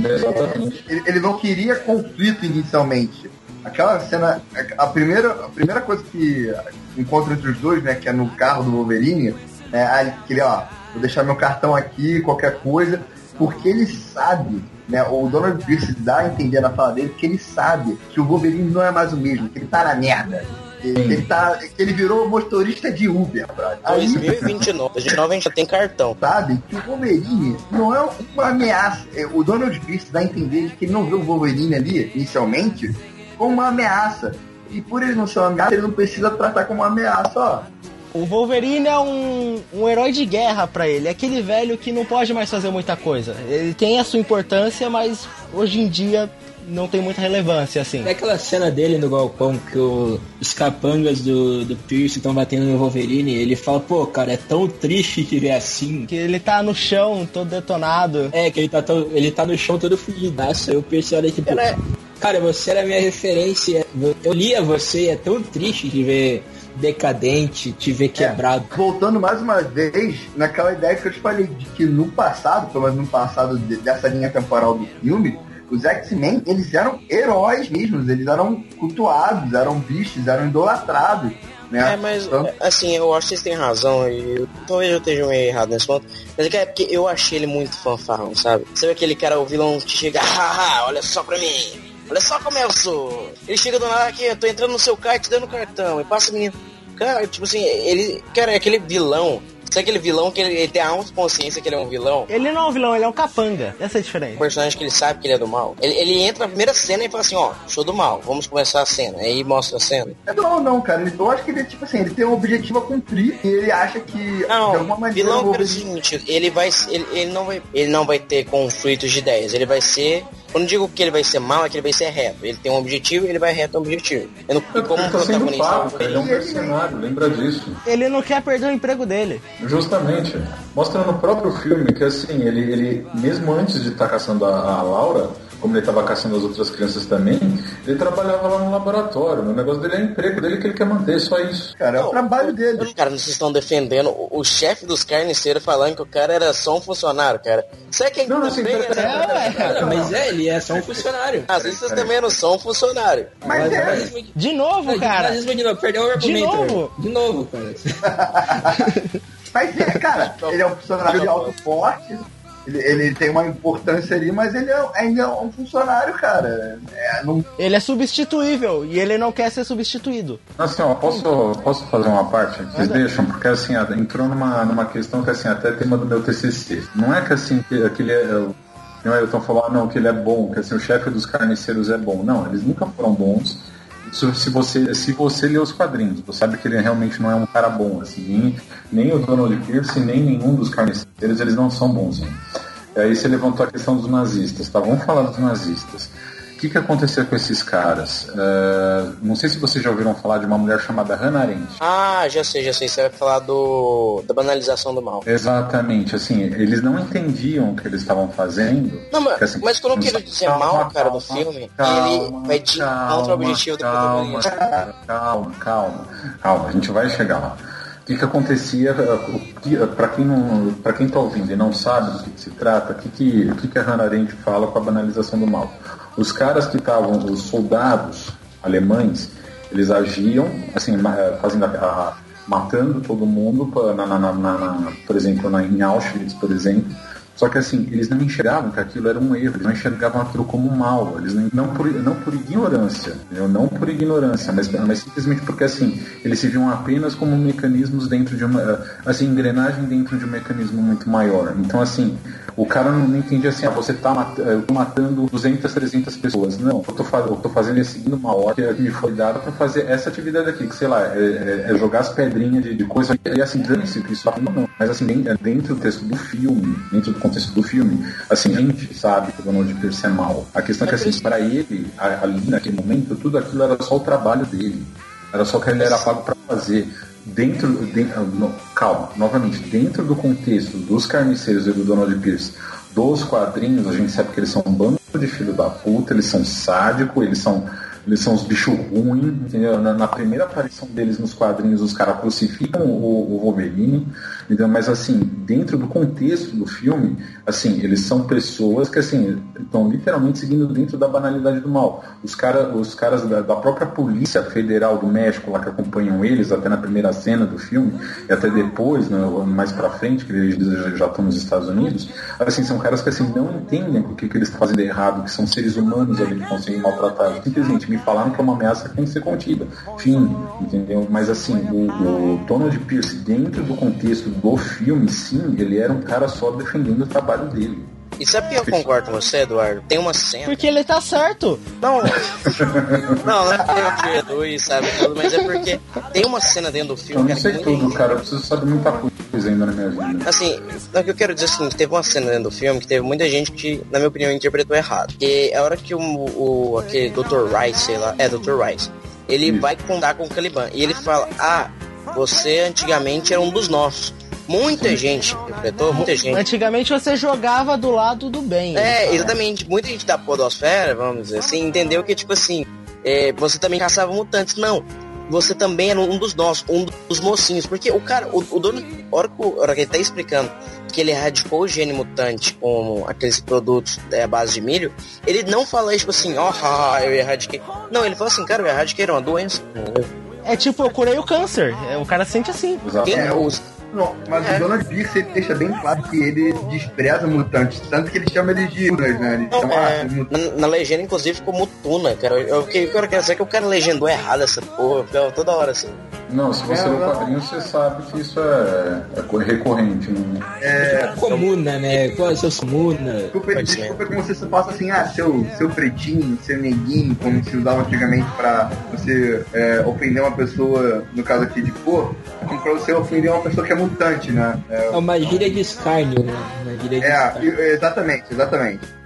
Exatamente. Ele, ele não queria conflito inicialmente. Aquela cena, a primeira, a primeira coisa que encontra entre os dois, né, que é no carro do Wolverine, né, aí que ele, ó, vou deixar meu cartão aqui, qualquer coisa, porque ele sabe, né, o Donald Pierce dá a entender na fala dele que ele sabe que o Wolverine não é mais o mesmo, que ele tá na merda. Que ele, tá, ele virou motorista de Uber, brother. Aí, 2029, 2029 a gente já tem cartão. sabe que o Wolverine não é uma ameaça. É, O Donald Pierce dá a entender que ele não vê o Wolverine ali, inicialmente, como uma ameaça. E por ele não ser uma ameaça, ele não precisa tratar como uma ameaça, ó. O Wolverine é um, um herói de guerra pra ele. É aquele velho que não pode mais fazer muita coisa. Ele tem a sua importância, mas hoje em dia não tem muita relevância, assim. Naquela cena dele no galpão que o- os capangas do, do Pierce estão batendo no Wolverine, ele fala, pô, cara, é tão triste te ver assim. Que ele tá no chão, todo detonado. É, que ele tá, tão- ele tá no chão todo fugidaço. Aí o Pierce olha tipo, Cara, é- você era a minha referência. Eu lia você, é tão triste te ver decadente, te ver quebrado. Voltando mais uma vez naquela ideia que eu te falei, de que no passado, pelo menos no passado de- dessa linha temporal do filme, os X-Men, eles eram heróis mesmos, eles eram cultuados, eram vistos, eram idolatrados. Né? É, mas Então, assim, eu acho que vocês têm razão e talvez eu esteja meio errado nesse ponto. Mas é que é porque eu achei ele muito fanfarrão, sabe? Sabe aquele cara, o vilão que chega, haha, olha só pra mim, olha só como eu sou. Ele chega do nada aqui, eu tô entrando no seu te dando cartão, e passa a menina. Cara, tipo assim, ele. Cara, é aquele vilão. Sabe aquele vilão que ele, ele tem a autoconsciência que ele é um vilão? Ele não é um vilão, ele é um capanga. Essa é a diferença. personagem que ele sabe que ele é do mal. Ele, ele entra na primeira cena e fala assim, ó, sou do mal, vamos começar a cena. Aí mostra a cena. Não, não, cara. ele- Eu acho que ele, tipo assim, ele tem um objetivo a cumprir e ele acha que, de Não, alguma maneira, vilão o pelo Wolverine- seguinte, ele vai ele, ele não vai ele não vai ter conflitos de ideias, ele vai ser quando digo que ele vai ser mal, é que ele vai ser reto. Ele tem um objetivo, ele vai reto ao objetivo. Eu não, e como Ele tá protagonista, cara, ele é um mercenário, lembra disso. Ele não quer perder o emprego dele. Justamente. Mostra no próprio filme que assim, ele, ele mesmo antes de estar caçando a, a Laura, como ele tava caçando as outras crianças também, ele trabalhava lá no laboratório. O negócio dele é o emprego dele que ele quer manter, só isso. Cara, é o trabalho dele. Cara, vocês estão defendendo o, o chefe dos carniceiros falando que o cara era só um funcionário, cara. Isso é quem Não, assim, também pera- é, É, ué. Cara, mas é, ele é só um funcionário. Às vezes vocês também não são um funcionário. Mas é. Nazismo de- De novo, cara. Nazismo de novo, perdeu o argumento. novo? De novo, cara. Mas é, cara, ele é um funcionário de alto porte. Ele, ele tem uma importância ali, mas ele é, ainda é um funcionário, cara. É, não, Ele é substituível e ele não quer ser substituído. Assim, ó, posso, posso fazer uma parte? Vocês deixam? Porque assim, ó, entrou numa, numa questão que assim, até é tema do meu TCC. Não é que assim, que, que ele é. é, Não é, eu tô falando, não, que ele é bom, que assim, o chefe dos carniceiros é bom. Não, eles nunca foram bons. Se você se você lê os quadrinhos, você sabe que ele realmente não é um cara bom, assim, nem, nem o Donald Pierce, nem nenhum dos carniceiros, eles não são bons. E aí você levantou a questão dos nazistas, tá? Vamos falar dos nazistas. O que, que aconteceu com esses caras? Eh, não sei se vocês já ouviram falar de uma mulher chamada Hannah Arendt. Ah, já sei, já sei. Você vai falar do da banalização do mal. Exatamente, assim, eles não entendiam o que eles estavam fazendo. Não, mas, Porque, assim, mas quando eu quero dizer calma, mal, cara, do calma, filme, calma, ele vai de contra o objetivo do calma, calma, calma, calma, calma, a gente vai chegar lá. Que, que acontecia, para quem não, para quem tá ouvindo e não sabe do que, que se trata, o que, que, que, que a Hannah Arendt fala com a banalização do mal? Os caras que estavam, os soldados alemães, eles agiam, assim, ma- fazendo a, a- matando todo mundo, na- na- na- por exemplo, na, em Auschwitz, por exemplo. Só que assim, eles não enxergavam que aquilo era um erro, eles não enxergavam aquilo como mal, eles não, não, por, não por ignorância, entendeu? não por ignorância, mas, mas simplesmente porque assim, eles se viam apenas como mecanismos dentro de uma, assim, engrenagem dentro de um mecanismo muito maior. Então assim, o cara não, entendia assim, ah, você tá mat- matando 200, 300 pessoas. Não, eu tô, eu tô fazendo é seguindo uma ordem que me foi dada para fazer essa atividade aqui, que sei lá, é, é- é jogar as pedrinhas de, de coisa. E assim, dane-se isso não, mas assim, den- dentro do texto do filme, dentro do contexto do filme, assim, a gente sabe que o Donald Pierce é mal. A questão é que assim, para ele, ali naquele momento, tudo aquilo era só o trabalho dele. Era só o que ele era pago para fazer. Dentro, dentro no- calma, novamente, dentro do contexto dos carniceiros e do Donald Pierce, dos quadrinhos, a gente sabe que eles são um bando de filho da puta, eles são sádicos, eles são eles são os bichos ruins, entendeu? Na, na primeira aparição deles nos quadrinhos, os caras crucificam o, o Wolverine, entendeu? Mas assim, dentro do contexto do filme, assim, eles são pessoas que assim estão literalmente seguindo dentro da banalidade do mal. Os, cara, os caras da, da própria polícia federal do México lá que acompanham eles até na primeira cena do filme e até depois, né, mais pra frente, que eles já- estão nos Estados Unidos, assim, são caras que assim não entendem o que, que eles estão fazendo errado, que são seres humanos ali que sendo maltratados. Simplesmente me falaram que é uma ameaça que tem que ser contida. Fim, entendeu? Mas assim, o, o Donald Pierce, dentro do contexto do filme, sim, ele era um cara só defendendo o trabalho dele. E sabe que eu concordo com você, Eduardo? Tem uma cena. Porque ele tá certo. Não, não, não é porque eu perdoe, sabe tudo, mas é porque tem uma cena dentro do Eu filme não cara, sei que tudo, muita- cara. Eu preciso saber muita coisa ainda na minha vida. Assim, o que eu quero dizer é o seguinte, teve uma cena dentro do filme que teve muita gente que, na minha opinião, interpretou errado. Que é a hora que o, o aquele Dr. Rice, sei lá, é Dr. Rice, ele Isso. vai contar com o Caliban e ele fala, ah, você antigamente era um dos nossos. Muita gente interpretou, muita gente. Antigamente você jogava do lado do bem. É, exatamente. Muita gente da podosfera, vamos dizer assim, entendeu que, tipo assim, é, você também caçava mutantes. Não, você também era um dos nossos, um dos mocinhos. Porque o cara, o, o dono, a hora, que, o- a hora que ele tá explicando que ele erradicou o gene mutante com aqueles produtos é, à base de milho, ele não fala, tipo assim, ó, haha, eu erradiquei. Não, ele fala assim, cara, eu erradiquei era uma doença. É tipo, eu curei o câncer. É, O cara sente assim. Exato. Quem É? Não, mas É. o Donald Pierce ele deixa bem claro que ele despreza mutantes, tanto que ele chama eles de Unas, né? Ele chama é, mutantes. na, na legenda, inclusive, ficou mutuna, cara. Eu, eu, eu quero dizer que o cara legendou errado essa porra, ficava toda hora assim. Não, se você É, lê o quadrinho, você sabe que isso é, é co- recorrente. Não... É, Comuna, né? Qual é o seu comuna? Desculpa, Pode desculpa que você se passa assim, ah, seu, seu pretinho, seu neguinho, como se usava antigamente pra você é, ofender uma pessoa, no caso aqui de cor, como pra você ofender uma pessoa que é mutante, né? É, É uma gíria de escárnio, né? Uma gíria de é, escárnio. exatamente, exatamente.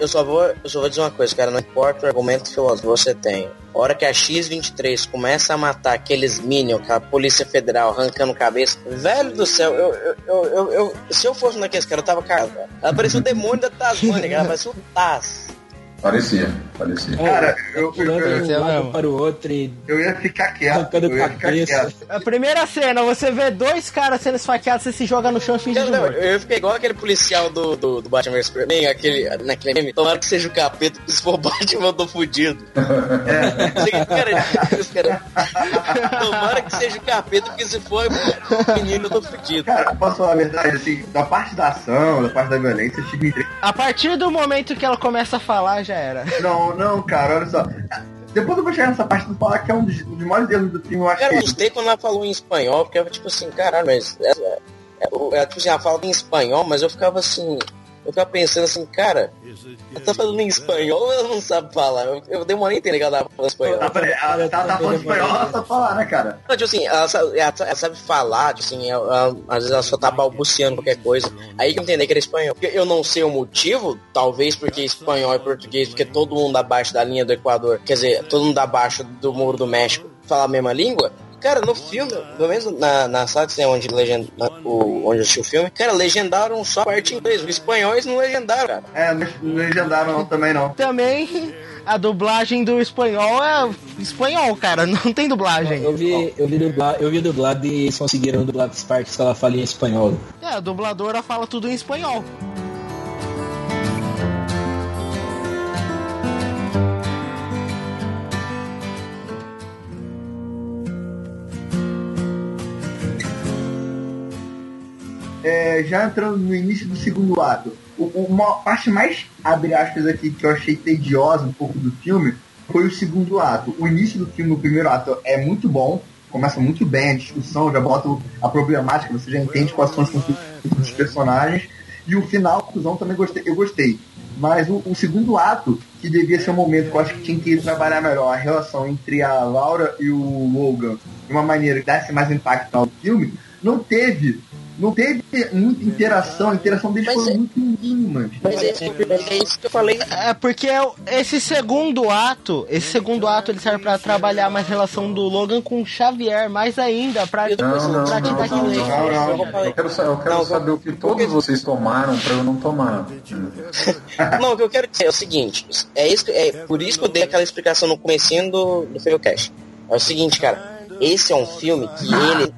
Eu só vou, eu só vou dizer uma coisa, cara, não importa o argumento que você tem. A hora que a X-23 começa a matar aqueles Minions, com a Polícia Federal arrancando cabeça, velho do céu, eu, eu, eu, eu, eu- se eu fosse um daqueles caras, eu tava cagado. Ela parecia o demônio da Tasmania, cara, parecia o Taz. Parecia, parecia. Cara, eu, eu, eu, um mesmo. para o outro e eu ia ficar quieto. Eu ia ficar quieto. A primeira cena, você vê dois caras sendo esfaqueados, você se joga no chão e finge de não, morto. eu fiquei igual aquele policial do, do, do Batman vs Superman, aquele, naquele meme. Tomara que seja o capeta, se for o Batman, eu tô fudido. Chega, cara, cara, Tomara que seja o capeta, porque se for o menino, eu tô fudido. Cara, posso falar a verdade, assim, da parte da ação, da parte da violência, eu tive interesse. A partir do momento que ela começa a falar, já era. Não, não, cara, olha só. Depois eu vou chegar nessa parte do falar que é um dos, um dos maiores erros do filme, eu acho Cara, eu que gostei quando ela falou em espanhol, porque eu tipo assim, caralho, mas. É, é, é, tipo assim, ela fala em espanhol, mas eu ficava assim. Eu ficava pensando assim, cara, ela tá falando em espanhol ou ela não sabe falar? Eu, eu demorei a entender que ela tava falando espanhol. Ela, ela, tá, tá falando espanhol, ela sabe falar, né, cara? Não, tipo assim, ela sabe, ela, sabe falar, tipo assim, ela- ela- às vezes ela só tá balbuciando qualquer coisa. Aí que eu entendi que era espanhol. Eu não sei o motivo, talvez porque espanhol e português, porque todo mundo abaixo da linha do Equador, quer dizer, todo mundo abaixo do muro do México fala a mesma língua. Cara, no filme, pelo menos na, na sala que tem onde, legend, na- o, onde eu assisti o filme, cara, legendaram só a parte em inglês. Os espanhóis não legendaram, cara. É, não legendaram não, também não. Também a dublagem do espanhol é espanhol, cara, não tem dublagem. Eu vi, eu vi dublado, eu vi dublado e eles conseguiram dublar as partes que ela fala em espanhol. É, a dubladora fala tudo em espanhol. Já entrando no início do segundo ato, uma parte mais, abre aspas aqui, que eu achei tediosa um pouco do filme, foi o segundo ato. O início do filme, o primeiro ato, é muito bom, começa muito bem a discussão, já bota a problemática, você já entende quais são os conflitos dos personagens, e o final, conclusão, também gostei, eu gostei. Mas o, o segundo ato, que devia ser um momento que eu acho que tinha que trabalhar melhor a relação entre a Laura e o Logan de uma maneira que desse mais impacto ao filme, não teve. Não teve muita interação, a interação deles Mas foi é- muito mínima. Mas é, mas é isso que eu falei. É porque esse segundo ato, esse segundo ato ele serve pra trabalhar mais a relação do Logan com o Xavier, mais ainda pra, Não, não, pra não, te dar não, aquele- não, Não, não. Eu quero, eu quero Não, saber o que todos vocês tomaram pra eu não tomar. Não, o que eu quero dizer é o seguinte, é, isso é por isso que eu dei aquela explicação no comecinho do, do Failcast. É o seguinte, cara, esse é um filme que ele,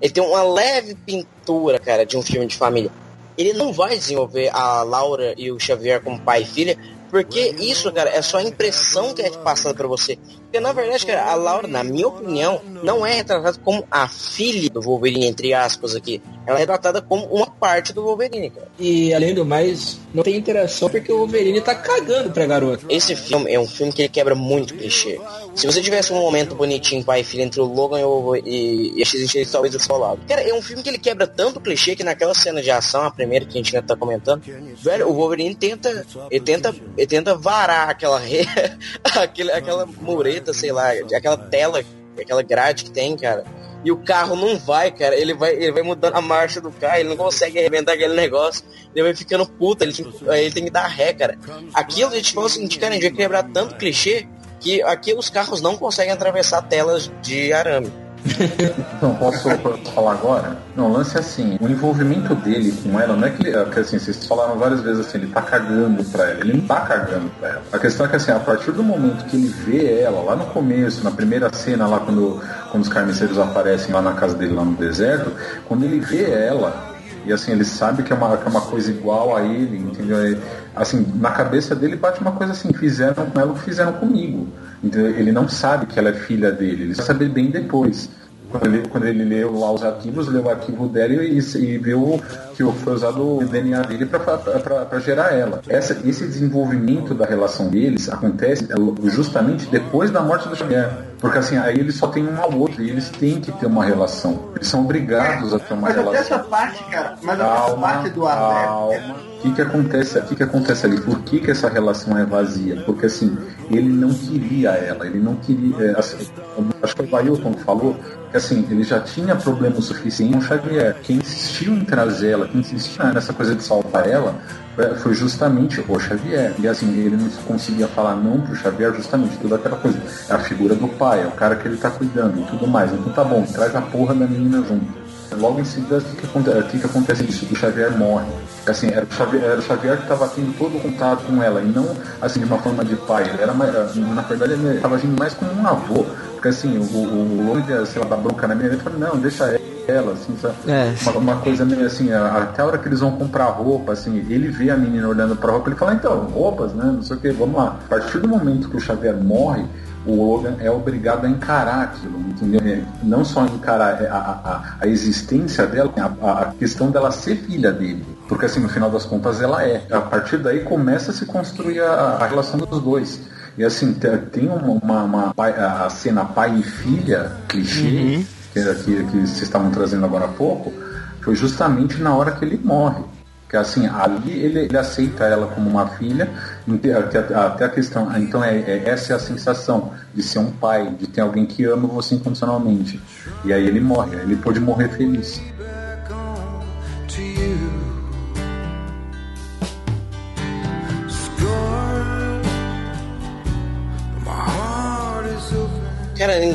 ele tem uma leve pintura, cara, de um filme de família. Ele não vai desenvolver a Laura e o Xavier como pai e filha, porque isso, cara, é só a impressão que é passada pra você. Porque, na verdade, cara, a Laura, na minha opinião, não é retratada como a filha do Wolverine, entre aspas, aqui. Ela é retratada como uma parte do Wolverine, cara. E além do mais, não tem interação porque o Wolverine tá cagando pra garota. Esse filme é um filme que ele quebra muito clichê. Se você tivesse um momento bonitinho pai e filho entre o Logan e, o, e, e a X-23, talvez eu falava. Cara, é um filme que ele quebra tanto clichê que naquela cena de ação, a primeira que a gente ainda tá comentando, velho, o Wolverine tenta, ele tenta, ele tenta varar aquela aquele, aquela mureta, sei lá, aquela tela, aquela grade que tem, cara. E o carro não vai, cara. Ele vai, ele vai mudando a marcha do carro, ele não consegue arrebentar aquele negócio. Ele vai ficando puta, ele, ele tem que dar ré, cara. Aquilo a gente fala o seguinte, cara, a gente vai quebrar tanto clichê que aqui os carros não conseguem atravessar telas de arame. Então, posso, falar agora? Não, o lance é assim, o envolvimento dele com ela, não é que, ele- é assim, vocês falaram várias vezes assim, ele tá cagando pra ela, ele não tá cagando pra ela. A questão é que assim, a partir do momento que ele vê ela, lá no começo, na primeira cena, lá quando, quando os carniceiros aparecem lá na casa dele, lá no deserto, quando ele vê ela, e assim, ele sabe que é uma, que é uma coisa igual a ele, entendeu? Assim, na cabeça dele bate uma coisa assim, fizeram com ela o que fizeram comigo. Entendeu? Ele não sabe que ela é filha dele, ele vai saber bem depois. Quando ele, quando ele leu lá os arquivos, leu o arquivo dela e, e viu que foi usado o DNA dele para gerar ela. Essa, esse desenvolvimento da relação deles acontece justamente depois da morte do Xavier. Porque assim, aí eles só têm um ao outro e eles têm que ter uma relação. Eles são obrigados a ter uma Mas relação. essa parte, cara, mas até essa Calma, parte do ato é- calma. O que que acontece? O que que acontece ali? Por que que essa relação é vazia? Porque assim, ele não queria ela, ele não queria. é, assim, acho que foi o Ailton que falou que assim, ele já tinha problema o suficiente com Xavier. Quem insistiu em trazer ela, quem insistiu nessa coisa de salvar ela, é, foi justamente o Xavier. E assim, ele não conseguia falar não pro Xavier justamente toda aquela coisa. É a figura do pai, é o cara que ele tá cuidando e tudo mais. Então tá bom, traz a porra da menina junto. Logo em seguida, o que, que, o que, acontece isso? O Xavier morre. Assim, era o Xavier, era o Xavier que estava tendo todo o contato com ela, e não assim de uma forma de pai. Ele era mais, na verdade, ele estava agindo mais como um avô. Porque assim, o, o, o homem, sei lá, da bronca na minha, ele falou, não, deixa ela, assim, sabe? É. Uma, uma coisa meio assim, até a hora que eles vão comprar roupa, assim, ele vê a menina olhando pra roupa, ele fala, então, roupas, né? Não sei o que, vamos lá. A partir do momento que o Xavier morre, o Logan é obrigado a encarar aquilo, entendeu? É, Não só encarar é, a, a, a existência dela, a, a questão dela ser filha dele. Porque assim, no final das contas ela é. A partir daí começa a se construir a, a relação dos dois. E assim, te- tem uma, uma, uma pai- a cena pai e filha, clichê, que, que, que vocês estavam trazendo agora há pouco, foi justamente na hora que ele morre. Que assim, ali ele, ele aceita ela como uma filha, até, até a questão, então é, é- essa é a sensação de ser um pai, de ter alguém que ama você incondicionalmente. E aí ele morre, ele pôde morrer feliz.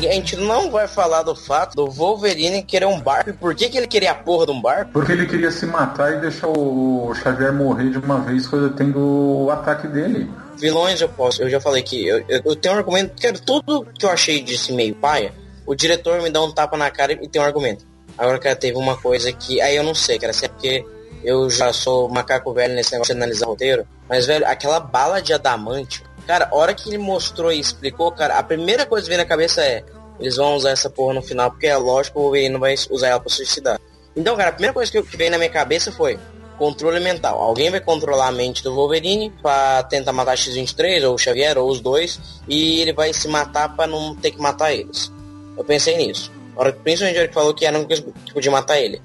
Ninguém- a gente não vai falar do fato do Wolverine querer um barco. E por que, que ele queria a porra de um barco? Porque ele queria se matar e deixar o Xavier morrer de uma vez quando tendo o ataque dele. Vilões eu posso, eu já falei que eu, eu, tenho um argumento. Cara, tudo que eu achei desse meio paia, o diretor me dá um tapa na cara e tem um argumento. Agora, cara, teve uma coisa que. Aí eu não sei, cara, se é porque eu já sou macaco velho nesse negócio de analisar roteiro. Mas, velho, aquela bala de adamantio. Cara, a hora que ele mostrou e explicou, cara, a primeira coisa que veio na cabeça é. Eles vão usar essa porra no final, porque é lógico o Wolverine não vai usar ela pra suicidar. Então, cara, a primeira coisa que que veio na minha cabeça foi controle mental. Alguém vai controlar a mente do Wolverine pra tentar matar X-23, ou Xavier, ou os dois, e ele vai se matar pra não ter que matar eles. Eu pensei nisso. A hora, principalmente a hora que falou que era coisa que podia matar ele.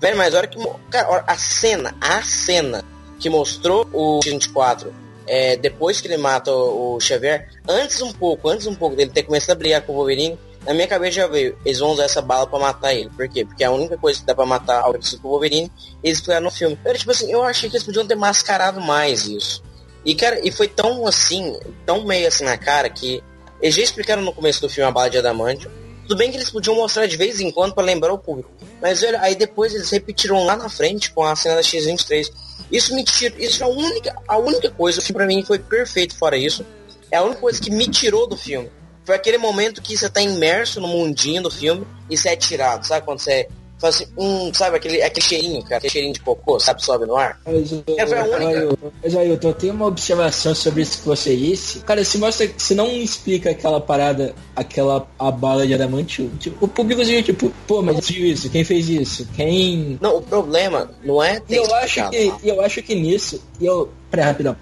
Velho, mas a hora que. Cara, a cena, a cena que mostrou o X-24 é, depois que ele mata o, o Xavier, antes um pouco, antes um pouco dele ter começado a brigar com o Wolverine, na minha cabeça já veio, eles vão usar essa bala pra matar ele. Por quê? Porque é a única coisa que dá pra matar o Wolverine, eles fizeram no filme. Eu, tipo assim, eu achei que eles podiam ter mascarado mais isso. E, cara, e foi tão assim, tão meio assim na cara que eles já explicaram no começo do filme a bala de adamantio. Tudo bem que eles podiam mostrar de vez em quando pra lembrar o público. Mas, velho, aí depois eles repetiram lá na frente com a cena da X-23. Isso me tirou. Isso é a única, a única coisa que pra mim foi perfeito fora isso. É a única coisa que me tirou do filme. Foi aquele momento que você tá imerso no mundinho do filme e você é tirado, sabe? Quando você faz assim, hum, sabe aquele, aquele cheirinho, cara, aquele cheirinho de cocô, sabe? Sobe no ar. Mas, ô, É, foi a única. Ailton, mas Ailton, eu tenho uma observação sobre isso que você disse. Cara, se mostra, se não explica aquela parada, aquela a bala de adamantio, tipo, o públicozinho, tipo, pô, mas viu isso? Quem fez isso? Quem. Não, o problema não é E ter eu acho que, eu acho que nisso, eu, pera, rapidão.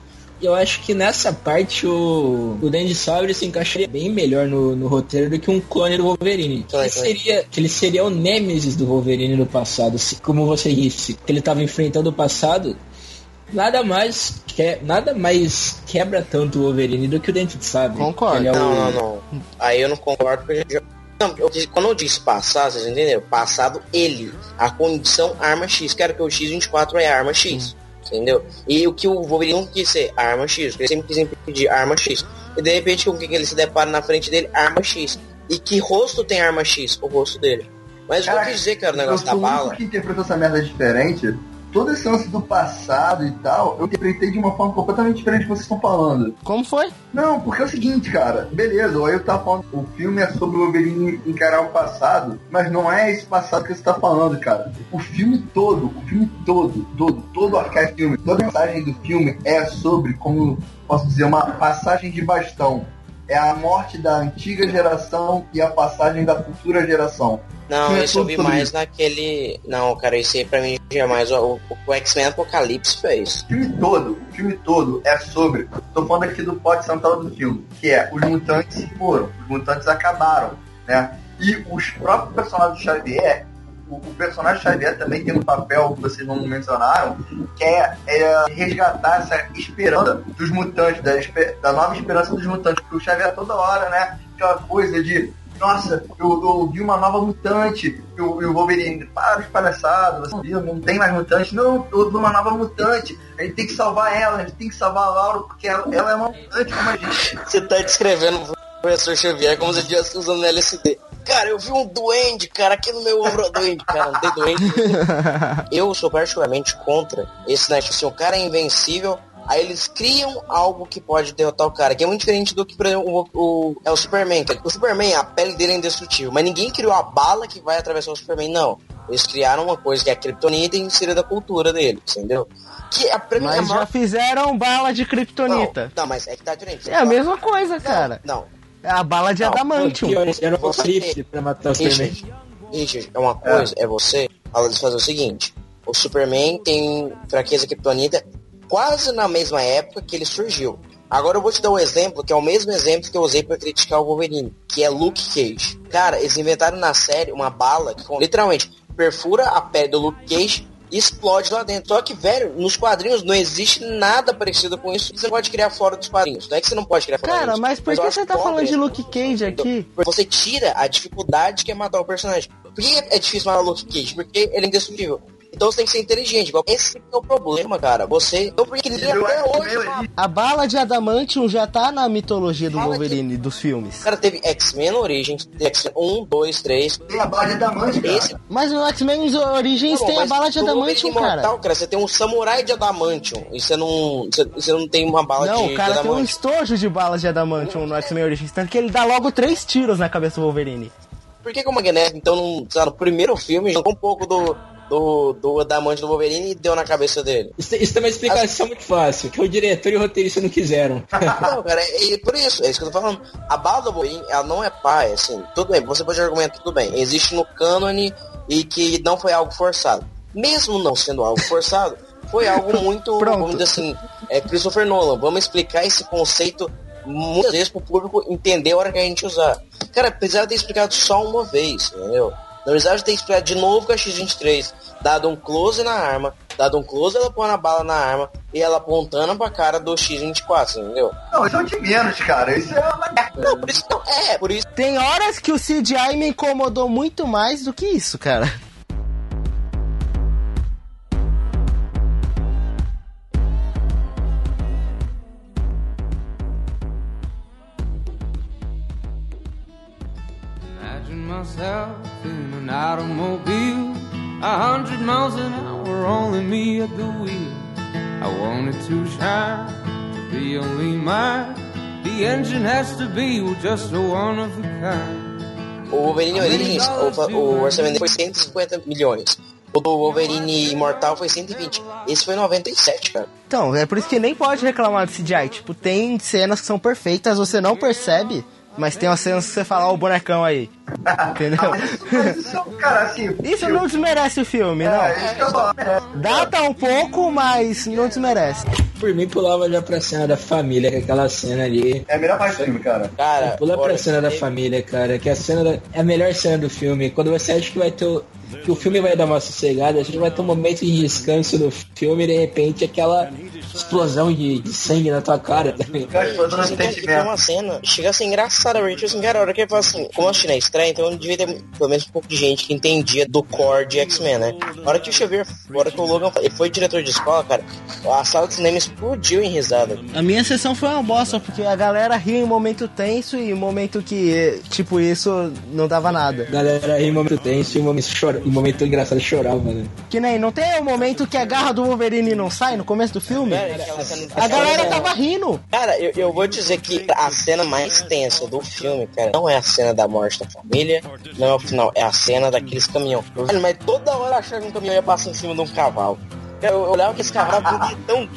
Eu acho que nessa parte o, o Dandy Sabre se encaixaria bem melhor no, no roteiro do que um clone do Wolverine. Que seria, que ele seria o Nemesis do Wolverine no passado, como você disse, que ele estava enfrentando o passado. Nada mais, que, nada mais quebra tanto o Wolverine do que o Dente de Sabre. Concordo. É o- Não, não, não. Aí eu não concordo porque já. Não, eu quando eu disse passado, vocês entenderam? Passado ele. A condição arma X. Quero que o X24 é arma X. Entendeu? E o que o Wolverine não quis ser arma X. Ele sempre quis impedir arma X. E de repente com o que ele se depara na frente dele? Arma X. E que rosto tem arma X? O rosto dele. Mas o que eu dizer, cara, o negócio da bala. que interpretou essa merda diferente. Todo esse lance do passado e tal, eu interpretei de uma forma completamente diferente do que vocês estão falando. Como foi? Não, porque é o seguinte, cara. Beleza, o Ailton tá falando o filme é sobre o Wolverine encarar o passado, mas não é esse passado que você tá falando, cara. O filme todo, o filme todo, todo, todo o filme, toda a mensagem do filme é sobre, como posso dizer, uma passagem de bastão. É a morte da antiga geração e a passagem da futura geração. Não, isso eu vi mais isso. naquele. Não, cara, isso aí pra mim já é mais o, o X-Men Apocalipse fez. O filme todo, o filme todo é sobre. Tô falando aqui do plot central do filme, que é os mutantes se foram, os mutantes acabaram, né? E os próprios personagens do Xavier, o, o personagem Xavier também tem um papel que vocês não mencionaram, que é, é resgatar essa esperança dos mutantes, da, da nova esperança dos mutantes, porque o Xavier toda hora, né? Aquela coisa de nossa, eu, vi uma nova mutante. E o, Wolverine, para de palhaçada, você não não tem mais mutante. Não, eu vi uma nova mutante. A gente tem que salvar ela, a gente tem que salvar a Laura, porque ela, ela é uma mutante como a gente. Você tá descrevendo o professor Xavier como se estivesse usando LSD. Cara, eu vi um duende, cara, aqui no meu ombro é duende, cara, não tem duende. eu sou particularmente contra esse, né? Tipo assim, o cara é invencível, aí eles criam algo que pode derrotar o cara, que é muito diferente do que, por exemplo, o, o- é o Superman. cara. O Superman, a pele dele é indestrutível, mas ninguém criou a bala que vai atravessar o Superman, não. Eles criaram uma coisa que é a Kryptonita e inseriram da cultura dele, entendeu? Que a, pra mim, a Mas já maior... fizeram bala de kryptonita. Não, não, mas é que tá diferente. É a mesma coisa, cara. Não, É a bala de Não, adamantium. Pior, era um Você- pra matar o Superman. Richard, Richard, é uma coisa, é, você, fala de fazer o seguinte, o Superman tem fraqueza kryptonita quase na mesma época que ele surgiu. Agora eu vou te dar um exemplo, que é o mesmo exemplo que eu usei pra criticar o Wolverine, que é Luke Cage. Cara, eles inventaram na série uma bala que literalmente perfura a pele do Luke Cage explode lá dentro. Só que, velho, nos quadrinhos não existe nada parecido com isso. Você pode criar fora dos quadrinhos. Não é que você não pode criar fora Cara, dos mas por que você tá falando de Luke Cage aqui? você tira a dificuldade que é matar o personagem. Por que é difícil matar o Luke Cage? Porque ele é indestrutível. Então você tem que ser inteligente. Esse é o problema, cara. Você. Então por que ele Eu até acho que hoje. cara? A bala de adamantium já tá na mitologia do Fala que- Wolverine, dos filmes. Cara, teve X-Men Origins, X-Men 1, 2, 3. Tem a bala de adamante, cara. Esse Mas no X-Men Origins Tá bom, tem a bala de adamantium, Wolverine cara. Imortal, cara, você tem um samurai de adamantium. E você não. Você, você não tem uma bala Não, de, o cara de tem um adamantium. estojo de balas de adamantium no X-Men Origins, tanto que ele dá logo três tiros na cabeça do Wolverine. Por que, que o Magneto, então, não, sei lá, no primeiro filme, jogou um pouco do, do, do adamante do Wolverine e deu na cabeça dele? Isso, isso tem uma explicação muito fácil, que o diretor e o roteirista não quiseram. Não, cara, é, é por isso, é isso que eu tô falando. A bala do Wolverine, ela não é pai, assim, tudo bem, você pode argumentar, tudo bem, existe no cânone e que não foi algo forçado. Mesmo não sendo algo forçado, foi algo muito, Pronto. vamos dizer assim, é Christopher Nolan, vamos explicar esse conceito muitas vezes pro público entender a hora que a gente usar. Cara, precisava ter explicado só uma vez, entendeu? Não precisava ter explicado de novo com a X-23, dado um close na arma, dado um close ela pondo a bala na arma e ela apontando pra cara do X-24, entendeu? Não, isso é de menos, cara. Isso é uma. Não, por isso não. É, por isso. Tem horas que o CGI me incomodou muito mais do que isso, cara. Imagine myself in an automobile, a hundred miles an hour, only me at the wheel. I want it to shine, to be only mine. The engine has to be just a one of a kind. O Wolverine Origins, o, o orçamento foi 150 milhões. O do Wolverine Imortal foi 120. Esse foi 97, cara. Então, é por isso que nem pode reclamar do CGI. Tipo, tem cenas que são perfeitas, você não percebe, mas tem umas cenas que você fala, ó, o bonecão aí. Entendeu? Mas isso, cara, assim. Isso não desmerece o filme, não. É, isso que eu falo. Data um pouco, mas não desmerece. Por mim, pulava já pra cena da família, que é aquela cena ali. É a melhor parte do filme, cara. Cara, Pula pra cena da teve- família, cara, que a cena da- é a melhor cena do filme. Quando você acha que vai ter. o- que o filme vai dar uma sossegada, a gente vai ter um momento de descanso no filme e de repente aquela explosão de, de sangue na tua cara. tá também. Assim, e tem uma cena, chega a ser engraçada, porque, tipo assim, cara, a hora que ele fala assim, como eu assisti na estreia, então devia ter pelo menos um pouco de gente que entendia do core de X-Men, né? A hora que o Xavier, a hora que o Logan ele foi diretor de escola, cara, a sala de cinema explodiu em risada. A minha sessão foi uma bosta, porque a galera ria em momento tenso e em momento que, tipo, isso não dava nada. Galera, em momento tenso, em momento, chora, em momento engraçado chorava, né? Que nem, não tem o momento que a garra do Wolverine não sai no começo do filme? Aquela cena- A galera tava rindo. Cara, eu, eu vou dizer que a cena mais tensa do filme, cara, não é a cena da morte da família, não é o final, é a cena daqueles caminhão. Mas toda hora eu achava que um caminhão ia passar em cima de um cavalo. Eu olhava que esse cavalo podia tão.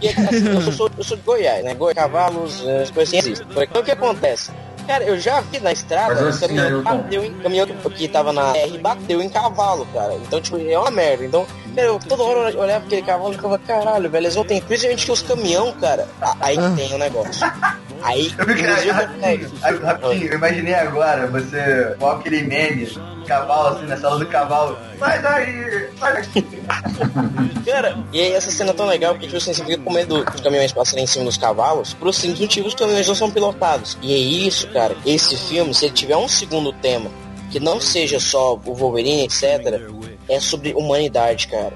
E, assim, eu, sou, eu sou de Goiás, né? Goiás, cavalos, eh, as coisas assim existem. Então o que acontece? Cara, eu já vi na estrada, Mas o caminhão bateu em caminhão que, que tava na R bateu em cavalo, cara. Então, tipo, é uma merda. Então, eu toda hora eu olhava aquele cavalo e ficava, caralho, velho, eles vão ter. Principalmente que os caminhão, cara, a- aí que tem o negócio. Aí, Eu rapidinho, rapidinho, eu imaginei agora você com aquele meme, cavalo assim, na sala do cavalo. Sai daí, sai daqui. Cara, e aí essa cena é tão legal porque tipo assim, você fica com medo dos caminhões passarem em cima dos cavalos, por simples motivo os caminhões não são pilotados. E é isso, cara. Esse filme, se ele tiver um segundo tema, que não seja só o Wolverine, etc., é sobre humanidade, cara.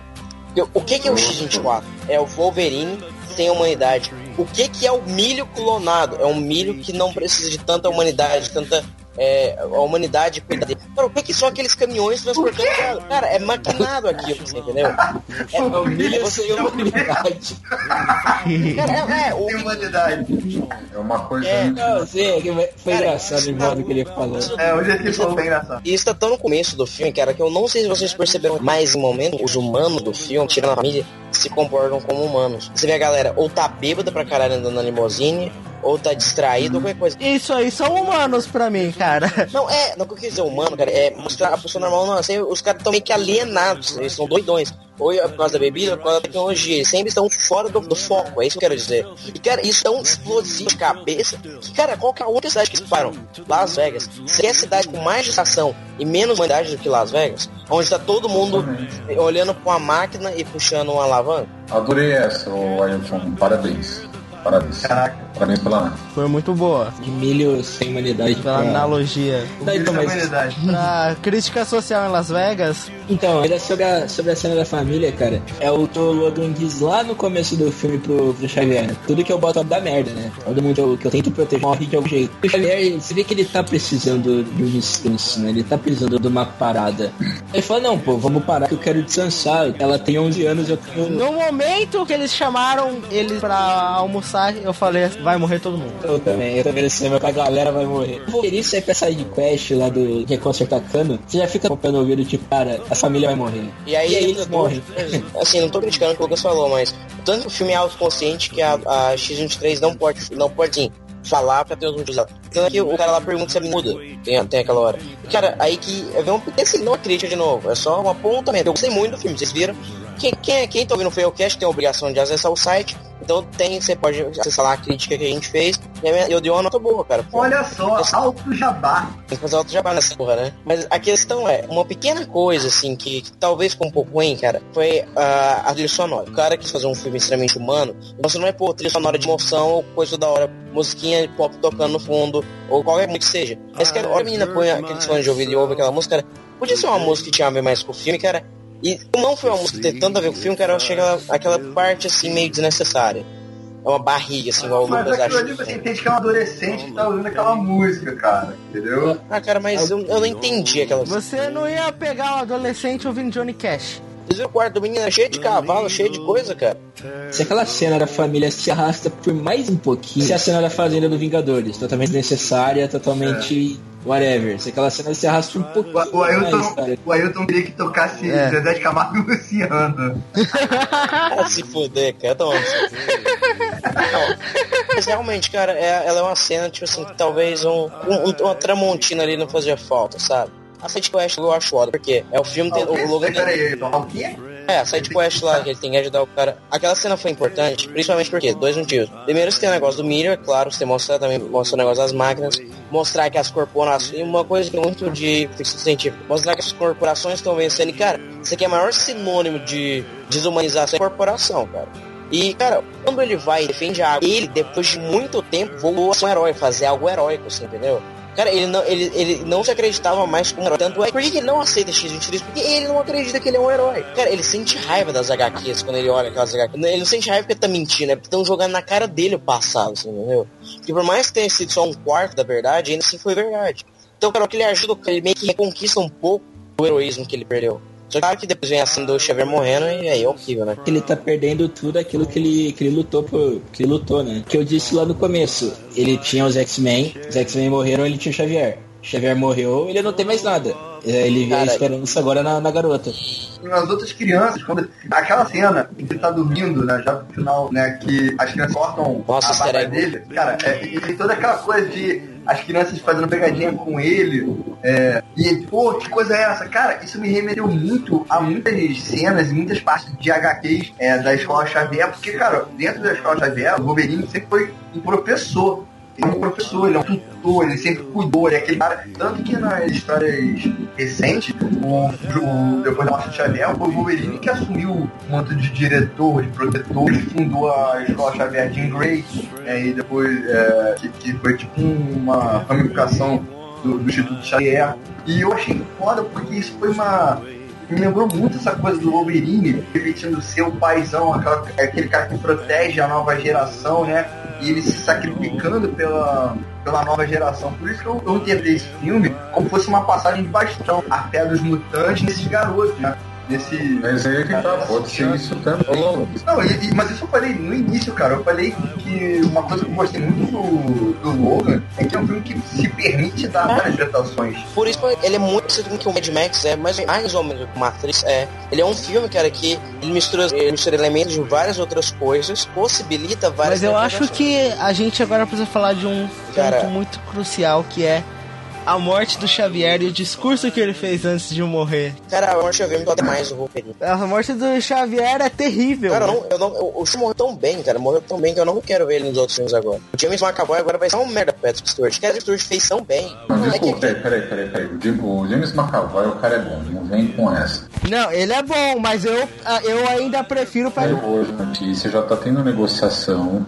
O que, que é o X-24? É o Wolverine sem humanidade. O que, que é o milho clonado? É um milho que não precisa de tanta humanidade, tanta é, a humanidade cuida dele. Cara, o que que são aqueles caminhões transportando? Cara, é maquinado aquilo, você entendeu? É, Família você sem humanidade. Cara, é, é, o, humanidade. É uma coisa. É, Não, sim, que foi Cara, engraçado o modo que ele falou. É, que ele falou foi engraçado. E isso tá tão no começo do filme, cara, que eu não sei se vocês perceberam, mas em momento, os humanos do filme, tirando a família, se comportam como humanos. Você vê a galera ou tá bêbada pra caralho andando na limousine, ou tá distraído, ou qualquer coisa. Isso aí são humanos pra mim, cara. Não, é, não que eu quis dizer humano, cara, é mostrar a pessoa normal, não, assim, os caras estão meio que alienados, eles são doidões. Ou é por causa da bebida, ou por causa da tecnologia, eles sempre estão fora do, do foco, é isso que eu quero dizer. E, cara, isso é um explosivo de cabeça, que, cara, qual que é a outra cidade que eles param? Las Vegas. Se é a cidade com mais distração e menos humanidade do que Las Vegas, onde tá todo mundo olhando pra uma máquina e puxando uma alavanca, Adorei essa, Ailton. Parabéns. Parabéns. Caraca. Parabéns pela. Foi muito boa. De milho sem humanidade. Pela pra- analogia. Daí, então, é mas- humanidade. Pra crítica social em Las Vegas, Então, ainda sobre a, sobre a cena da família, cara, é o que o Logan diz lá no começo do filme pro, pro Xavier. Tudo que eu boto da merda, né? Todo mundo que eu, que eu tento proteger morre de algum jeito. O Xavier, você vê que ele tá precisando de um descanso, né? Ele tá precisando de uma parada. Ele fala, não, pô, vamos parar que eu quero descansar. Ela tem 11 anos, eu tenho... no momento que eles chamaram eles pra almoçar, eu falei, vai morrer todo mundo. Eu também, eu também nesse que a galera vai morrer. O Wolverine sai pra sair de quest lá do que é consertar cano, você já fica com o pé no ouvido, tipo, cara, a família vai morrer. E aí, eles morrem. Assim, não tô criticando o que o Lucas falou, mas tanto que o filme é autoconsciente que a, a X23 não pode, não pode sim, falar pra ter os motivos dela. Tanto que o cara lá pergunta se ele muda. Tem, tem aquela hora. E, cara, aí que vem um. Esse não é crítica de novo, é só um apontamento. Eu gostei muito do filme, vocês viram? Quem, quem, quem tá ouvindo o Failcast tem a obrigação de acessar o site. Então tem, você pode acessar lá a crítica que a gente fez. E eu dei uma nota boa, cara. Olha só, alto jabá. Tem que fazer outro jabá nessa porra, né? Mas a questão é, uma pequena coisa, assim, que, que talvez ficou um pouco ruim, cara, foi ah, a trilha sonora. O cara quis fazer um filme extremamente humano, então você não é, pô, trilha sonora de emoção ou coisa da hora, musiquinha de pop tocando no fundo, ou qualquer música que seja. Mas, cara, olha a menina põe aqueles fones de ouvido e ouve aquela música, cara, podia ser uma música que tinha a ver mais com o filme, cara. E não foi uma música que tem tanto a ver com o filme, cara, eu achei aquela, aquela parte, assim, meio desnecessária. É uma barriga, assim, igual o Mas Lucas aquilo acha. ali você entende que é um adolescente que tá ouvindo aquela música, cara. Entendeu? Ah, cara, mas eu, eu não entendi aquela Você não ia pegar um adolescente ouvindo Johnny Cash. Vocês viram o quarto do menino é cheio de cavalo, cheio de coisa, cara. Se aquela cena da família se arrasta por mais um pouquinho, se a cena da fazenda do Vingadores, totalmente desnecessária, totalmente whatever. Se aquela cena se arrasta um pouquinho O, o, mais, Ailton, cara. o Ailton queria que tocasse É. Zezé de Camargo e Luciano. Ah, se fuder, cara. Não, mas realmente, cara, é- ela é uma cena, tipo assim, que talvez um, um- uma tramontina ali não fazia falta, sabe? A sidequest eu acho foda, porque é o filme, tem, o Logan Peraí, Ailton, o quê? É, a sidequest lá, que ele tem que ajudar o cara. Aquela cena foi importante, principalmente porque, dois motivos. Primeiro, você tem o negócio do Miller, claro, você mostra também, mostra o negócio das máquinas, mostrar que as corporações, e uma coisa que é muito de ficção científica, mostrar que as corporações estão vencendo, e cara, isso aqui é o maior sinônimo de desumanização é corporação, cara. E, cara, quando ele vai e defende a água, ele, depois de muito tempo, voltou a ser um herói, fazer algo heróico, assim, entendeu? Cara, ele não, ele, ele não se acreditava mais como um herói. Tanto é, por que ele não aceita X-23? Porque ele não acredita que ele é um herói. Cara, ele sente raiva das HQs quando ele olha aquelas HQs. Ele não sente raiva porque tá mentindo, é porque estão jogando na cara dele o passado, assim, entendeu? Que por mais que tenha sido só um quarto da verdade, ainda assim foi verdade. Então, cara, o que ele ajuda, ele meio que reconquista um pouco o heroísmo que ele perdeu. Só que claro que depois vem assim do Xavier morrendo e aí é horrível, né? Ele tá perdendo tudo aquilo que ele, que ele lutou por. Que ele lutou, né? Que eu disse lá no começo. Ele tinha os X-Men, os X-Men morreram, ele tinha o Xavier. Xavier morreu, ele não tem mais nada. É, Ele vê a esperança agora na, na garota. As outras crianças, quando. Aquela cena em que ele tá dormindo, né? Já no final, né? Que as crianças cortam Nossa, a barba dele. Cara, é, e toda aquela coisa de as crianças fazendo pegadinha com ele. É, e ele, pô, que coisa é essa? Cara, isso me remeteu muito a muitas cenas e muitas partes de HQs é, da escola Xavier, porque, cara, dentro da escola Xavier, o Wolverine sempre foi um professor. Ele é um professor, ele é um tutor, ele sempre cuidou, ele é aquele cara. Tanto que nas histórias recentes, o, o- depois da morte de Xavier, foi o Wolverine que assumiu o manto de diretor, de protetor, ele fundou a escola Xavier Jean Grey, né, e depois é, que, que foi tipo uma ramificação do, do Instituto Xavier. E eu achei foda porque isso foi uma me lembrou muito essa coisa do Wolverine, repetindo ser o paizão, aquela, aquele cara que protege a nova geração, né? E ele se sacrificando pela, pela nova geração. Por isso que eu, eu interpretei esse filme como fosse uma passagem de bastão, a fé dos mutantes nesses garotos, né? Nesse. Mas aí é que tá, pode ser isso também. Não, e- e- mas isso eu falei no início, cara. Eu falei que uma coisa que eu gostei muito do, do Logan é que é um filme que se permite dar várias interpretações. Por isso ele é muito parecido com o que o Mad Max é, mas mais ou menos com Matrix é. Ele é um filme, cara, que ele mistura, ele mistura elementos de várias outras coisas, possibilita várias Mas eu acho que a gente agora precisa falar de um Cara. ponto muito crucial que é a morte do Xavier e o discurso que ele fez antes de morrer. Cara, eu acho que eu vi me até mais o Wolverine. A morte do Xavier é terrível. Cara, eu não, eu não, o, o Shu morreu tão bem, cara, morreu tão bem que eu não quero ver ele nos outros filmes agora. O James McAvoy agora vai ser um merda Patrick Stewart. O Stewart fez tão bem. Não, É que- peraí, peraí, peraí, peraí. O James McAvoy, o cara é bom, não vem com essa. Não, ele é bom, mas eu, eu ainda prefiro para Aí hoje, notícia, já tá tendo negociação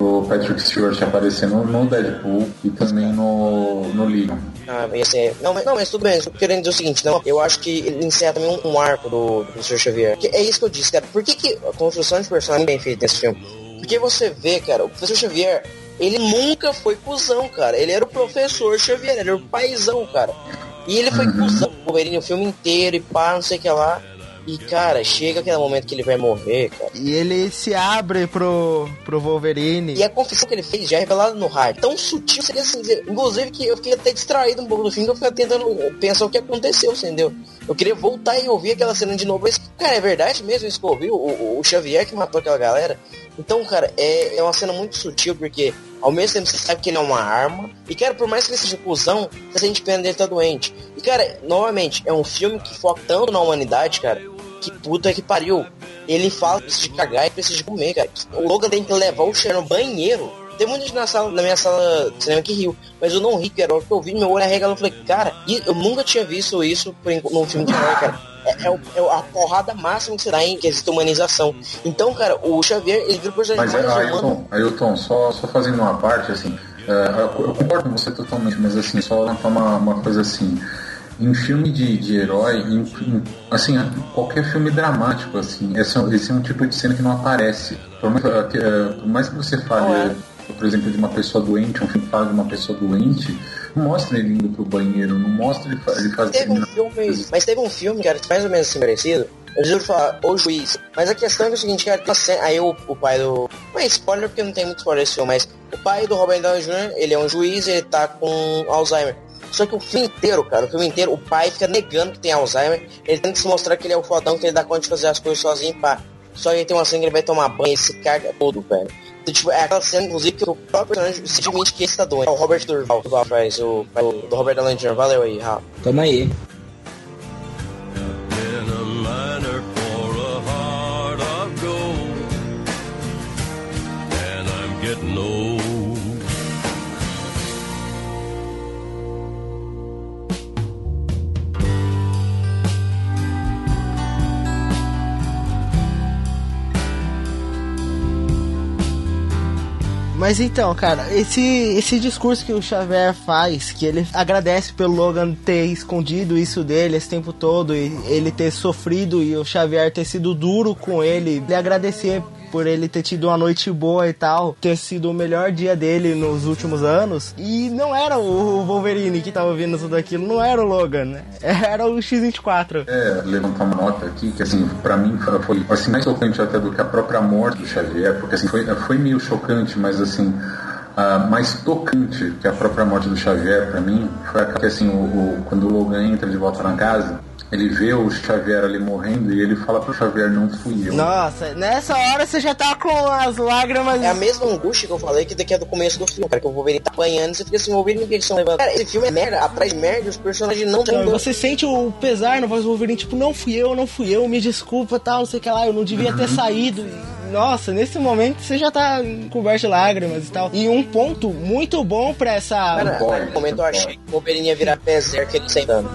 pro Patrick Stewart aparecer no, Deadpool e também no, no Legion. Ah, ia ser... não, mas, não, mas tudo bem, eu tô querendo dizer o seguinte, não, eu acho que ele encerra também um, um arco do, do Professor Xavier. Que é isso que eu disse, cara. Por que, que a construção de personagem é bem feita nesse filme? Porque você vê, cara, o Professor Xavier, ele nunca foi cuzão, cara. Ele era o Professor Xavier, ele era o paizão, cara. E ele foi cuzão com o Wolverine o filme inteiro e pá, não sei o que lá. E, cara, chega aquele momento que ele vai morrer, cara. E ele se abre pro, pro Wolverine. E a confissão que ele fez já é revelada no rádio. Tão sutil, seria assim dizer. Inclusive que eu fiquei até distraído um pouco do filme, que eu fiquei tentando pensar o que aconteceu, entendeu? Eu queria voltar e ouvir aquela cena de novo. Mas, cara, é verdade mesmo isso que eu ouvi? O, o, o Xavier que matou aquela galera? Então, cara, é, é uma cena muito sutil, porque ao mesmo tempo você sabe que ele é uma arma. E, cara, por mais que ele seja cuzão, você sente pena dele tá doente. E, cara, novamente, é um filme que foca tanto na humanidade, cara. Que puta que pariu. Ele fala que precisa de cagar e precisa de comer, cara. O Logan tem que levar o Cher no banheiro. Tem muita gente na, sala, na minha sala de cinema que riu. Mas eu não ri, cara. A hora que eu vi, meu olho arregalou. Eu falei, cara, e eu nunca tinha visto isso num filme de herói, cara. É, é é a porrada máxima que você dá em quesito humanização. Então, cara, o Xavier, ele vira o personagem Mas, mais humano. Ailton, Ailton só, só fazendo uma parte, assim, é, eu eu concordo com você totalmente, mas assim, só levantar uma, uma coisa assim. Em filme de, de herói, em, em- assim, qualquer filme dramático, assim, esse é, um- esse é um tipo de cena que não aparece. Por mais, eh, que, eh, por mais que você fale, é. eh, por exemplo, de uma pessoa doente, um filme fala de uma pessoa doente, não mostra ele indo pro banheiro, não mostra ele, ele fazendo Teve um filme, mas teve um filme, cara, mais ou menos assim parecido. Eu juro falar, O Juiz. Mas a questão é, que é o seguinte, cara, tem cena- aí o, o pai do. Não é spoiler porque não tem muito spoiler desse filme, mas o pai do Robert Downey Jr., ele é um juiz ele tá com Alzheimer. Só que o filme inteiro, cara, o filme inteiro, o pai fica negando que tem Alzheimer. Ele tem que se mostrar que ele é o fodão, que ele dá conta de fazer as coisas sozinho, pá. Só que aí tem uma cena que ele vai tomar banho e se caga todo, velho. Então, tipo, é aquela cena, inclusive, que o próprio personagem simplesmente que esse tá doente. É o Robert Durval, Durval faz o pai do do Robert Downey Jr. Valeu aí, Rafa. Tamo aí. Mas então, cara, esse, esse discurso que o Xavier faz, que ele agradece pelo Logan ter escondido isso dele esse tempo todo e ele ter sofrido e o Xavier ter sido duro com ele, ele agradecer por ele ter tido uma noite boa e tal, ter sido o melhor dia dele nos últimos anos. E não era o Wolverine que tava ouvindo tudo aquilo, não era o Logan, né? era o X-24. É, levantar uma nota aqui, que assim, pra mim foi assim, mais chocante até do que a própria morte do Xavier, porque assim, foi, foi meio chocante, mas assim, ah, mais tocante que a própria morte do Xavier pra mim, foi aquela que assim, o, o- quando o Logan entra de volta na casa, ele vê o Xavier ali morrendo e ele fala pro Xavier, não fui eu. Nossa, nessa hora você já tá com as lágrimas. É a mesma angústia que eu falei que daqui é do começo do filme, cara, que o Wolverine tá apanhando e você fica assim, o Wolverine, que eles estão levando? Cara, esse filme é merda, atrás de merda, os personagens não estão você sente o pesar na voz do Wolverine, tipo, não fui eu, não fui eu, me desculpa, tal, não sei o que lá, eu não devia ter saído. Nossa, nesse momento você já tá coberto de lágrimas e tal. E um ponto muito bom pra essa. Cara, no momento eu achei que o Wolverine ia virar Berserk ele sentando.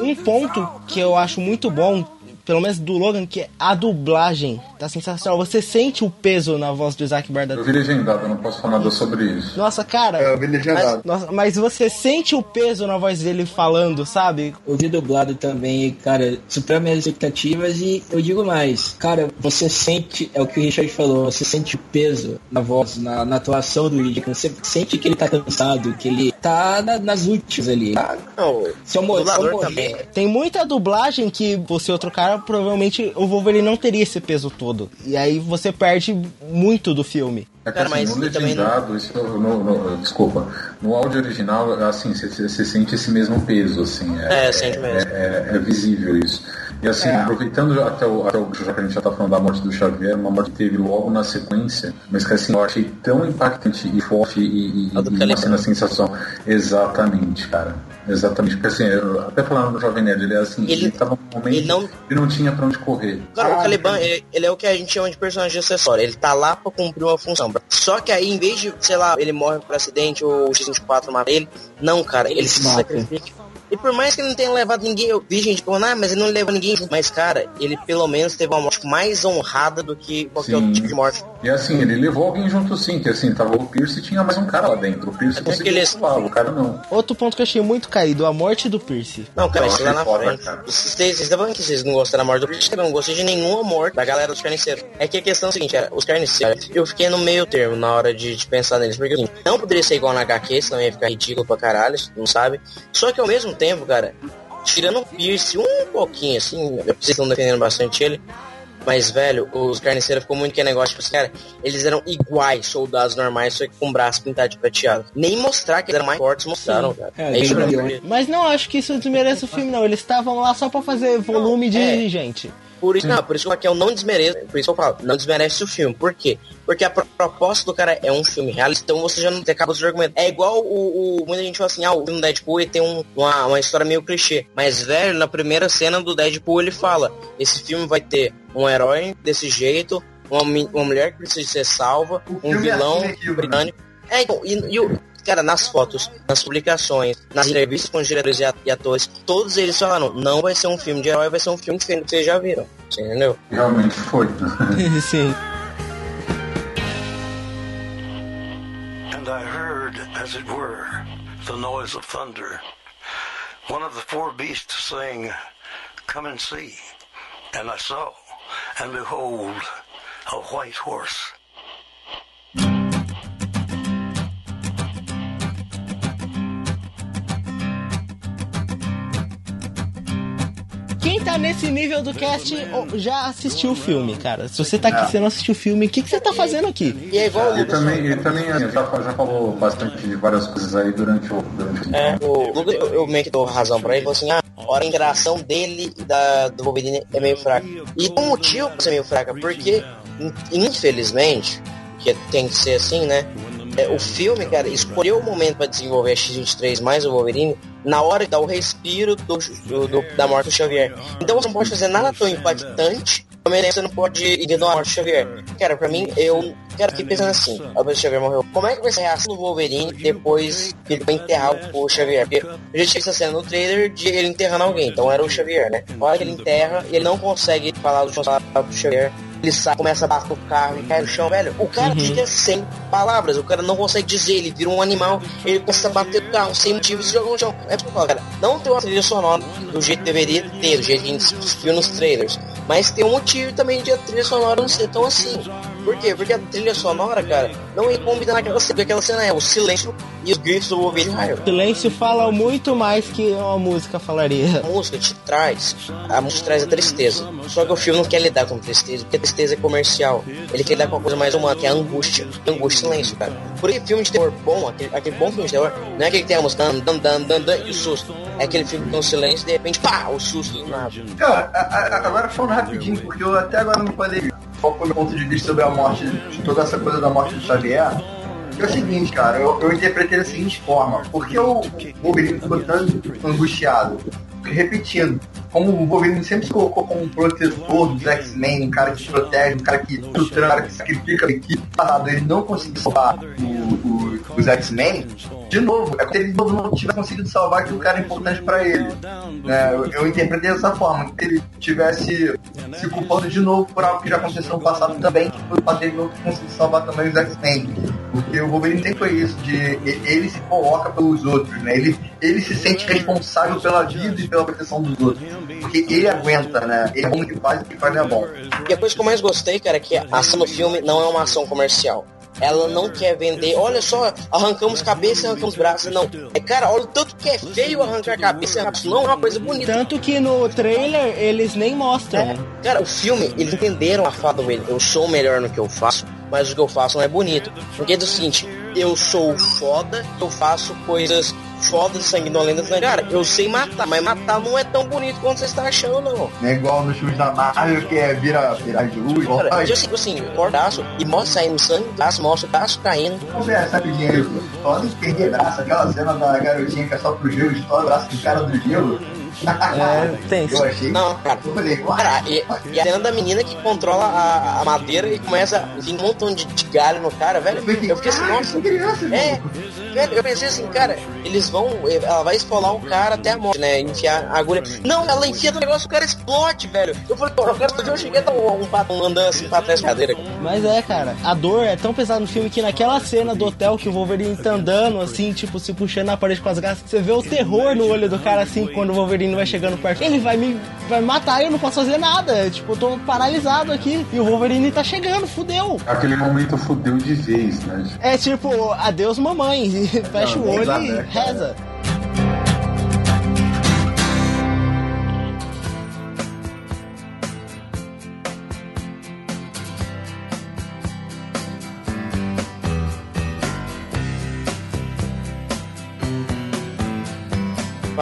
Um ponto que eu acho muito bom pelo menos do Logan, que é a dublagem. Tá sensacional. Você sente o peso na voz do Isaac Eu Bardot. vi legendado, eu não posso falar nada sobre isso. Nossa, cara. É, eu vi legendado. Mas, nossa, mas você sente o peso na voz dele falando, sabe? Eu vi dublado também, cara, supera minhas expectativas e eu digo mais, cara, você sente, é o que o Richard falou, você sente o peso na voz, na, na atuação do Idris, você sente que ele tá cansado, que ele tá na- nas últimas ali. Ah, Não, se eu, o mor- se eu morrer, também. Tem muita dublagem que você, outro cara, provavelmente o Wolverine não teria esse peso todo. E aí você perde muito do filme. É que Cara, assim, mas no legendado, isso, no, no- desculpa, no áudio original, assim, você- sente esse mesmo peso, assim. É, sente mesmo. É, é visível isso. E assim, aproveitando até o, até o já que a gente já tá falando da morte do Xavier, uma morte que teve logo na sequência, mas que assim, eu achei tão impactante e forte e, e, A do e uma cena sensação. Exatamente, cara. Exatamente. Porque assim, eu, até falando no Jovem Nerd, ele é assim, Ele- ele, tava num momento ele não- que não tinha pra onde correr. Cara, Ah, o Caliban, ele, ele é o que a gente chama de personagem acessório. Ele tá lá pra cumprir uma função. Só que aí, em vez de, sei lá, ele morre por acidente ou o X-24 mata ele, não, cara, ele, Ele se se mata. sacrifica. E por mais que ele não tenha levado ninguém, eu vi gente falando, ah, mas ele não levou ninguém junto. Mas, cara, ele pelo menos teve uma morte mais honrada do que qualquer Sim. outro tipo de morte. E assim, ele levou alguém junto sim, que assim, tava o Pierce e tinha mais um cara lá dentro. O Pierce Até conseguiu aquele- salvar, o cara não. Outro ponto que eu achei muito caído, a morte do Pierce. Não, cara, isso lá na foda, frente. cara. Vocês, vocês estão falando que vocês não gostaram da morte do Pierce, eu não gostei de nenhuma morte da galera dos carniceiros. É que a questão é a seguinte, é, os carniceiros, eu fiquei no meio termo na hora de, de pensar neles, porque assim, não poderia ser igual na HQ, senão ia ficar ridículo pra caralho, não sabe? Só que ao mesmo tempo, cara, tirando o Pierce um pouquinho, assim, vocês estão defendendo bastante ele, mas, velho, os carniceiros ficou muito que negócio, tipo assim, cara, eles eram iguais soldados normais, só que com o braço pintado de prateado. Nem mostrar que eles eram mais fortes mostraram, cara. É, É isso. Mas não acho que isso desmerece o filme, não. Eles estavam lá só pra fazer volume de é. gente. Por isso, não, por isso que o Raquel não desmerece, por isso que eu falo, não desmerece o filme. Por quê? Porque a pro- proposta do cara é um filme realista, então você já não acaba os argumentos. É igual o, o- Muita gente fala assim, ah, o filme Deadpool ele tem um- uma, uma história meio clichê. Mas, velho, na primeira cena do Deadpool ele fala: esse filme vai ter um herói desse jeito, uma, uma mulher que precisa ser salva, O um é vilão assim aqui, Bruno. britânico. É, então, e, e o. Cara, nas fotos, nas publicações, nas entrevistas com os diretores e atores, todos eles falaram, não vai ser um filme de herói, vai ser um filme diferente que vocês já viram. Você entendeu? Realmente foi. Sim. And I heard, as it were, the noise of thunder. One of the four beasts saying, Come and see. And I saw, and behold, a white horse. Tá nesse nível do cast ó, já assistiu o filme, cara. Se você tá aqui e você não assistiu o filme, o que, que você tá fazendo aqui? E é igual o Ele Lucas. também, ele também já, já falou bastante de várias coisas aí durante o. Durante o... É, o Lucas, eu, eu meio que dou razão pra ele, falou assim, ah, a hora a interação dele e da, do Wolverine é meio fraca. E tem um motivo pra ser meio fraca, porque, in- infelizmente, que tem que ser assim, né? é, o filme, cara, escolheu o momento pra desenvolver a X-23 mais o Wolverine na hora que dá o respiro do, do- do- da morte do Xavier. Então você não pode fazer nada tão impactante, também você não pode ignorar a morte do Xavier. Cara, pra mim, eu quero fiquei pensando assim, a que o Xavier morreu, como é que vai ser a reação do Wolverine depois que ele vai enterrar o Xavier? Porque eu já tinha essa cena no trailer de ele enterrando alguém, então era o Xavier, né? Na hora que ele enterra, ele não consegue falar do Xavier, ele sai, começa a bater o carro e cai no chão, velho. O cara fica sem palavras, o cara não consegue dizer, ele vira um animal, ele começa a bater o carro sem motivo e se joga no chão. É porque, cara, não tem uma trilha sonora do jeito que deveria ter, do jeito que a gente viu nos trailers, mas tem um motivo também de a trilha sonora não ser tão assim. Por quê? Porque a trilha sonora, cara, não ia combinar naquela cena, porque aquela cena é o silêncio e os gritos do Wolverine Raio. Silêncio fala muito mais que uma música falaria. A música te traz, a música traz a tristeza. Só que o filme não quer lidar com tristeza, porque a tristeza é comercial. Ele quer lidar com uma coisa mais humana, que é a angústia. Angústia e silêncio, cara. Por aí, filme de terror bom, aquele, aquele bom filme de terror, não é aquele que tem a música dan, dan, dan, dan, dan, e o susto. É aquele filme que tem um silêncio e de repente, pá, o susto do nada. Cara, a- a- agora falando rapidinho, porque eu até agora não falei qual foi o meu ponto de vista sobre a morte, de toda essa coisa da morte do Xavier. É o seguinte, cara, eu, eu interpretei da seguinte forma. Porque o Wolverine ficou tão angustiado? Repetindo, como o Wolverine sempre se colocou como um protetor dos X-Men, um cara que protege, um cara que luta, um cara que sacrifica a equipe, parado, ele não conseguiu salvar o, o os X-Men, de novo, é como se ele não tivesse conseguido salvar aquilo que era importante pra ele. né? eu, eu interpretei dessa forma, que ele tivesse se culpando de novo por algo que já aconteceu no passado também, que foi o fato dele não ter conseguido salvar também os X-Men. Porque o Wolverine sempre foi isso, de ele se coloca pelos outros, né? Ele, ele se sente responsável pela vida e pela proteção dos outros. Porque ele aguenta, né? Ele é bom que faz e o que faz não é bom. E a coisa que eu mais gostei, cara, é que a ação do filme não é uma ação comercial. Ela não quer vender, olha só, arrancamos cabeça e arrancamos braço. Não. É, cara, olha o tanto que é feio arrancar cabeça e arrancar braço. Não é uma coisa bonita. Tanto que no trailer eles nem mostram. É, cara, o filme, eles entenderam a fala do. Eu sou melhor no que eu faço, mas o que eu faço não é bonito. Porque é do seguinte, eu sou foda, eu faço coisas fodas, sanguinolentas. né? Cara, eu sei matar, mas matar não é tão bonito quanto você está achando, não. Não é igual nos filmes da Marvel, que é vira, vira de luz, Cara, eu assim, assim, cortaço e mostra saindo sangue, braço, mostra o braço caindo. Ver essa rapidinho aí, só de perder braço, aquela cena da garotinha que é só pro gelo, estoura o braço do cara do gelo. É, tem. Eu achei. Não, cara. Cara, e, e a cena da menina que controla a, a madeira e começa a vir um montão de, de galho no cara, velho. Eu fiquei assim, nossa. É, velho, eu pensei assim, cara, eles vão. Ela vai esfolar o cara até a morte, né? Enfiar a agulha. Não, ela enfia no negócio, o cara explode, velho. Eu falei, pô, eu quero fazer eu cheguei a dar um, um pato andando assim pra trás da cadeira. Mas é, cara, a dor é tão pesada no filme que naquela cena do hotel que o Wolverine tá andando, assim, tipo, se puxando na parede com as garras, você vê o terror no olho do cara, assim, quando o Wolverine vai chegando perto. Ele vai me vai matar e eu não posso fazer nada. Tipo, eu tô paralisado aqui. E o Wolverine tá chegando, fudeu. Aquele momento fudeu de vez, né? É tipo, adeus mamãe. Fecha Não, o olho e né, cara?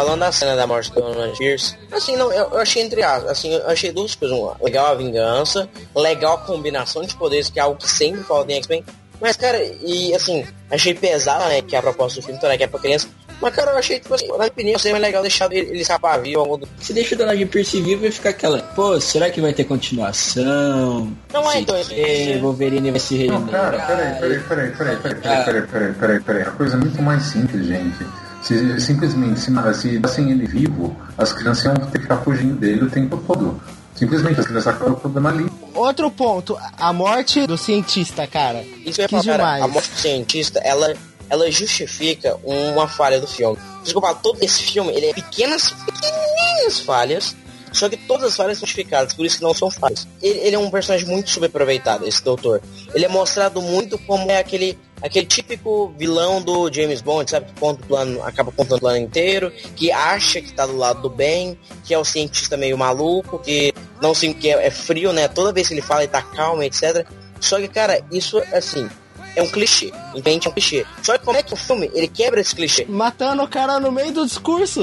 Falando da cena da morte do Roland Pierce, assim, não, eu, eu achei entre aspas, assim, eu achei duas coisas. Uma, legal a vingança, legal a combinação de poderes, que é algo que sempre falta em X-Men. Mas, cara, e assim, achei pesado, né, que é a proposta do filme, então, né, que é pra criança. Mas, cara, eu achei, tipo assim, na minha opinião, seria mais legal deixar ele, ele escapar vivo do... Se deixa o Donald Pierce vivo, vai ficar aquela, pô, será que vai ter continuação? Não é, então, isso- Wolverine vai se Não, cara, peraí, peraí, peraí, peraí, peraí, peraí, peraí, peraí, peraí, peraí. A coisa é muito mais simples, gente. Se simplesmente, se, se dessem ele vivo, as crianças iam ter que ficar fugindo dele o tempo todo. Simplesmente, as crianças acabaram o problema ali. Outro ponto, a morte do cientista, cara. Isso Quis falar, cara, demais. a morte do cientista, ela, ela justifica uma falha do filme. Desculpa, todo esse filme, ele é pequenas, pequenininhas falhas, só que todas as falhas são justificadas, por isso que não são falhas. Ele, ele é um personagem muito subaproveitado, esse doutor. Ele é mostrado muito como é aquele, aquele típico vilão do James Bond, sabe? Que conta o plano, acaba contando o plano inteiro, que acha que tá do lado do bem, que é o cientista meio maluco, que não sei que é, é frio, né? Toda vez que ele fala, ele tá calmo, etc. Só que, cara, isso, assim, é um clichê. Entende? É um clichê. Só que como é que o filme, ele quebra esse clichê? Matando o cara no meio do discurso.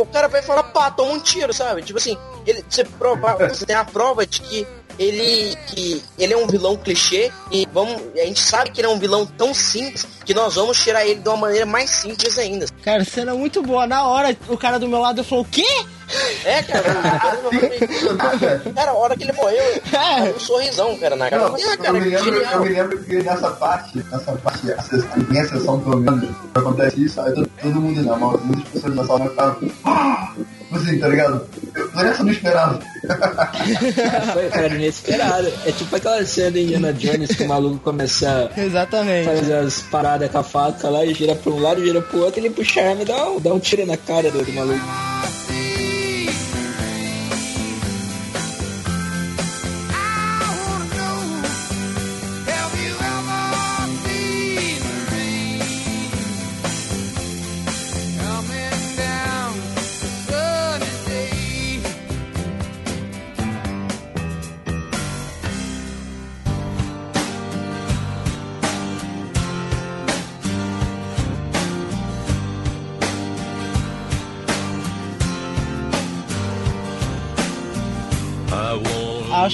O cara vai falar, pá, toma um tiro, sabe? Tipo assim, ele, você, prova, você tem a prova de que ele, que ele é um vilão clichê e vamos, a gente sabe que ele é um vilão tão simples que nós vamos tirar ele de uma maneira mais simples ainda. Cara, cena muito boa. Na hora, o cara do meu lado falou, o quê? É, cara, cara, a hora que ele morreu, É. um sorrisão, cara, na cara. Não, Ah, eu, cara, me que lembro, eu me lembro que nessa parte, nessa parte, a sessão- minha sessão pelo menos, acontece isso, aí todo, todo mundo não, mas muitas pessoas da sala ficaram "Ah!" assim, tá ligado? Eu, eu essa não esperava. Foi, cara, inesperado. É tipo aquela cena do Indiana Jones que o maluco começa a Exatamente. fazer as paradas com a faca lá e gira pra um lado, gira pro outro, ele puxa a arma e dá um, dá um tiro na cara do, do maluco.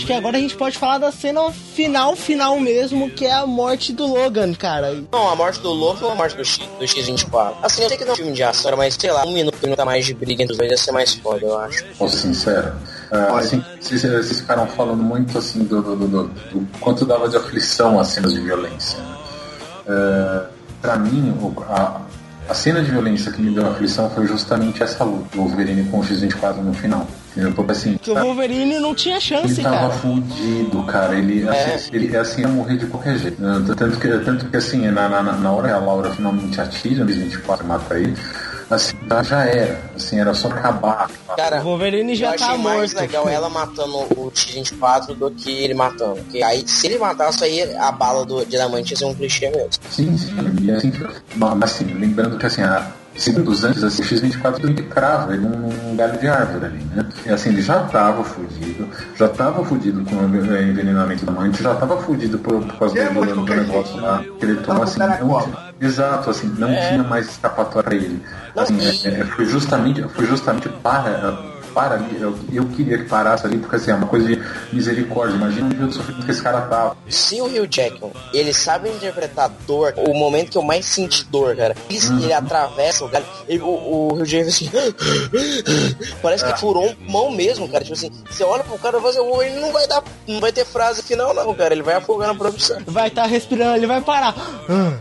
Acho que agora a gente pode falar da cena final, final mesmo, que é a morte do Logan, cara. Não, a morte do Luffy ou a morte do, X, do X-24? Assim, eu sei que não é um filme de ação, mas sei lá, um minuto, um minuto mais de briga entre os dois ia ser mais foda, eu acho. Vou ser sincero. Ah, assim, vocês, vocês ficaram falando muito assim do, do, do- do- do quanto dava de aflição as cenas de violência. né? Ah, pra mim, o- a, a cena de violência que me deu aflição foi justamente essa luta do Wolverine com o X-24 no final. Entendeu? Porque assim, Que o Wolverine não tinha chance, ele tava cara. fudido, cara. Ele, assim, ele assim, ia morrer de qualquer jeito. né? Tanto que, tanto que assim, na, na, na hora que a Laura finalmente atira no X-24 e mata ele, assim, já, era. Assim, era só acabar. Cara, O Wolverine já eu achei tá mais morto. legal ela matando o X-24 do que ele matando. Porque aí, se ele matasse, aí a bala do diamante ia ser um clichê mesmo. Sim, sim. E assim, mas assim, lembrando que assim, a, segundos antes, assim, o X-24 ele crava ele num, num galho de árvore ali, né? E assim, ele já tava fudido, já tava fudido com o envenenamento da amante, já tava fudido por, por causa É, do, do, negócio lá. né? Que ele tomou assim, exato, assim, não tinha mais escapatória pra ele. Assim, é, é, foi justamente, foi justamente para para ali, eu, eu queria que parasse ali, porque assim, é uma coisa de misericórdia. Imagina o nível de sofrimento que esse cara tava. Se o Hugh Jackman, ele sabe interpretar dor, o momento que eu mais senti dor, cara, ele, ele atravessa o galho, ele- o, o Hugh Jackman assim, parece que furou um pulmão mesmo, cara, tipo assim, você olha pro cara e fala assim, ele não vai dar, não vai ter frase final não, cara, ele vai afogar na produção. Vai estar respirando, ele vai parar. Ah.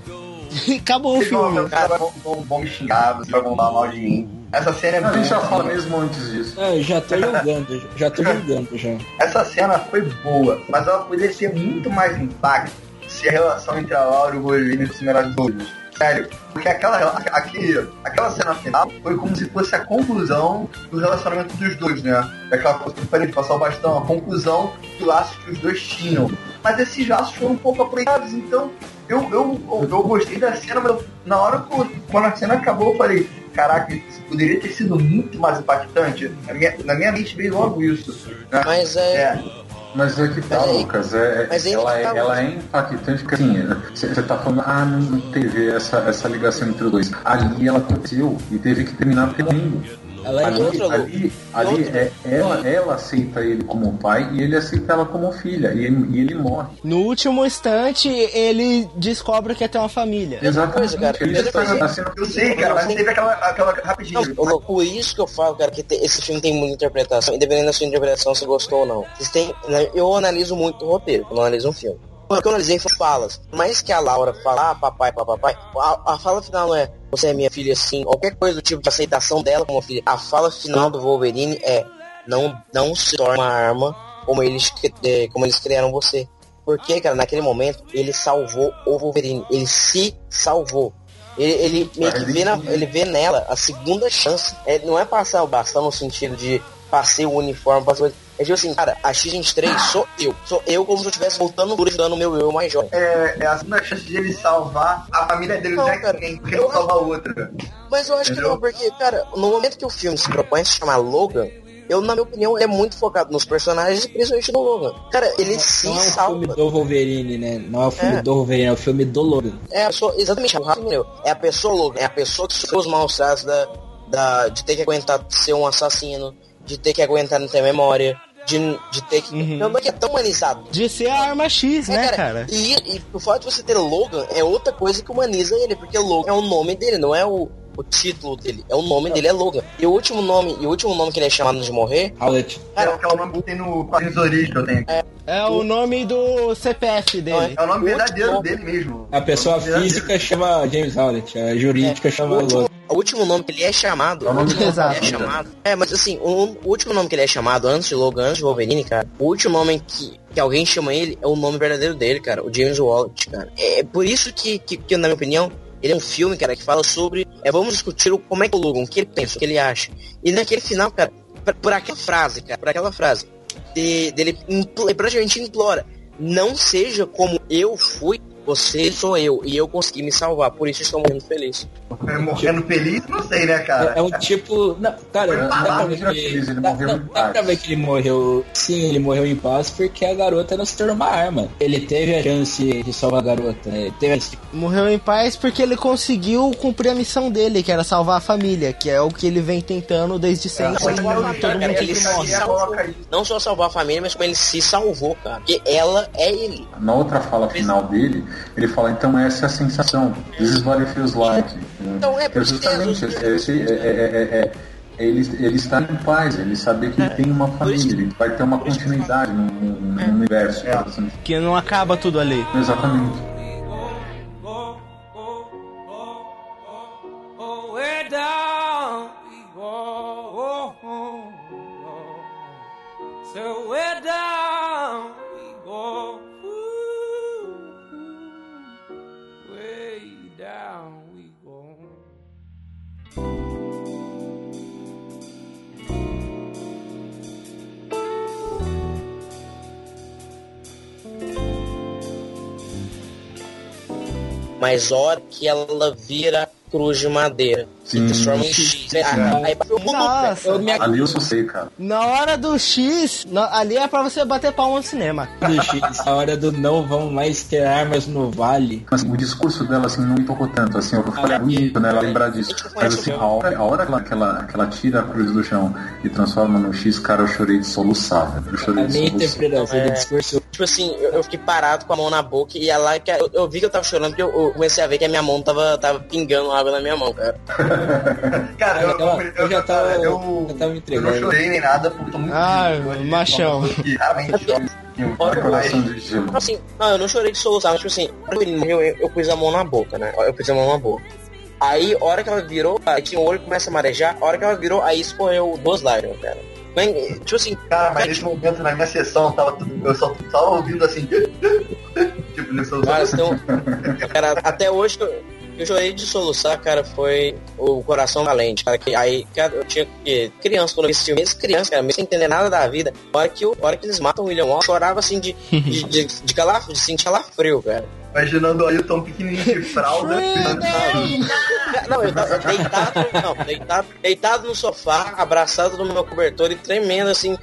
E Acabou o filme. cara, vão, vão, vão me xingar, vocês vão falar mal de mim. Essa cena é A gente já boa. fala mesmo antes disso. É, eu já tô julgando, já tô julgando já. Essa cena foi boa, mas ela poderia ter muito mais impacto se a relação entre a Laura e o Wolverine fosse melhor todos. Sério, porque aquela, aquele, aquela cena final foi como se fosse a conclusão do relacionamento dos dois, né? Daquela coisa que eu falei de passar o bastão, a conclusão do laço que os dois tinham. Mas esses laços foram um pouco aproveitados, então eu, eu, eu, eu gostei da cena, mas eu- na hora que- quando a cena acabou, eu falei, caraca, isso poderia ter sido muito mais impactante. Na minha, na minha mente veio logo isso. né? Mas é, É, Mas é que tá, Mas aí- Lucas. É, mas aí ela, que tá, é, ela é impactante porque assim, você tá falando, ah, não teve essa, essa ligação entre os dois. Ali ela aconteceu e teve que terminar terminando. Ela é Ali, outra, Lu. ali, ali outra. é, ela, ela aceita ele como pai e ele aceita ela como filha. E ele, e ele morre. No último instante, ele descobre que ia ter uma família. Exatamente. coisa. Ele está na cena- eu sei, cara, mas teve aquela, aquela rapidinho. Não, por isso que eu falo, cara, que esse filme tem muita interpretação, independente da sua interpretação, se gostou ou não. Têm, né, eu analiso muito o roteiro, quando eu analiso um filme. O que eu analisei foi falas. Mais que a Laura falar, ah, papai, papai, a, a fala final não é você é minha filha sim, qualquer coisa do tipo de aceitação dela como filha. A fala final do Wolverine é não, não se torne uma arma como eles, eh, como eles criaram você. Porque, cara, naquele momento ele salvou o Wolverine. Ele se salvou. Ele, ele vê, na- ele vê nela a segunda chance. É, não é passar o bastão no sentido de passei o uniforme, passei o... É tipo assim, cara, a X23 sou eu. Sou eu como se eu estivesse voltando por dando o meu eu mais jovem. É, é a segunda chance de ele salvar a família dele Não, do cara. Porque não salvar outra. Mas eu acho que Entendeu? não, porque, cara, no momento que o filme se propõe a se chamar Logan, eu, na minha opinião, é muito focado nos personagens e principalmente no Logan. Cara, ele se Não é o salva. filme do Wolverine, né? Não é o filme É. do Wolverine, é o filme do Logan. É a pessoa, exatamente, o Rafa entendeu. É a pessoa Logan, é a pessoa que sofreu os maus tratos da, da, de ter que aguentar ser um assassino, de ter que aguentar não ter memória, de, de ter que. Uhum. Não, não é que é tão humanizado. De ser a arma X, É, né, cara? E, e o fato de você ter Logan é outra coisa que humaniza ele, porque Logan é o nome dele, não é o, o título dele. É o nome dele, é Logan. E o último nome, e o último nome que ele é chamado de morrer, Howlett. É, que é o nome que tem no Quadrinhos Origem eu tenho. É, É o nome do CPF dele. o nome O verdadeiro último- dele mesmo. A pessoa O nome verdadeiro. física chama James Howlett, a jurídica o chama Logan. O último nome que ele é chamado. É o nome é chamado. É, mas assim, o, o último nome que ele é chamado antes de Logan, antes de Wolverine, cara, o último nome que, que alguém chama ele é o nome verdadeiro dele, cara, o James Wallet, cara. É por isso que, que, que, na minha opinião, ele é um filme, cara, que fala sobre. É, vamos discutir o, como é que o Logan, o que ele pensa, o que ele acha. E naquele final, cara, por, por aquela frase, cara, por aquela frase, de, dele impl- praticamente implora. Não seja como eu fui, você sou eu, e eu consegui me salvar, por isso estou morrendo feliz. É, Morrendo feliz, não sei, né, cara? É, é um tipo. Não, cara, Foi dá pra, ver que, feliz, ele dá, morreu não, em dá pra ver que ele morreu. Sim, ele morreu em paz porque a garota não se tornou uma arma. Ele teve a chance de salvar a garota. né? Ele teve a Morreu em paz porque ele conseguiu cumprir a missão dele, que era salvar a família, que é o que ele vem tentando desde sempre. mas e agora todo cara, mundo ele sempre se salvou. Não só salvar a família, mas como ele se salvou, cara. Porque ela é ele. Na outra fala final dele, ele fala, então essa é a sensação. This is what it feels like. Então é, é justamente esse, é, é, é, ele, ele em paz, ele saber que é. ele tem uma família, ele vai ter uma continuidade no, no, é. universo. Assim. Que não acaba tudo ali. Exatamente. So we're down, we go. Mas hora que ela vira cruz de madeira. Se Sim. transforma em X. Aí, aí Nossa. eu me Ali eu só sei, cara. Na hora do X, na- ali é pra você bater palma no cinema. do X, a hora do não vão mais ter armas no vale. Assim, o discurso dela, assim, não me tocou tanto, assim, eu falei, é bonito, né, ela lembrar disso. Mas, assim, a hora, a hora que, ela, que, ela, tira a cruz do chão e transforma no X, cara, eu chorei de soluçar. Eu A chorei de minha soluçar. interpretação É. do discurso Tipo assim, eu, eu fiquei parado com a mão na boca e ela, que eu, eu vi que eu tava chorando porque eu, eu comecei a ver que a minha mão tava, tava pingando água na minha mão, cara. Cara, eu, Eu- eu já tava- eu, eu tava me eu não entregando. chorei nem nada, porque tô muito triste. machão. Raramente choro. Tipo assim, não, eu não chorei de soluçar, mas tipo assim, quando ele morreu, eu, eu pus a mão na boca, né? Eu pus a mão na boca. Aí, a hora que ela virou, aí tinha o olho que começa a marejar, a hora que ela virou, aí escorreu duas lágrimas, cara. Tipo assim, Cara, mas nesse momento, na minha sessão, tava tudo, eu só tava ouvindo assim. tipo, nesse Cara, então, cara, até hoje eu, eu chorei de soluçar, cara, foi o Coração Valente, cara, que aí, cara, eu tinha que, criança, quando eu vi esse filme, mesmo criança, cara, mesmo sem entender nada da vida, a hora que, eu, hora que eles matam o William Wallace, eu chorava assim de, de, de, de, calaf, de sentir calafrio, cara. Imaginando o Ailton pequenininho de fralda. Não, eu tava deitado, não, deitado, deitado no sofá, abraçado no meu cobertor e tremendo assim.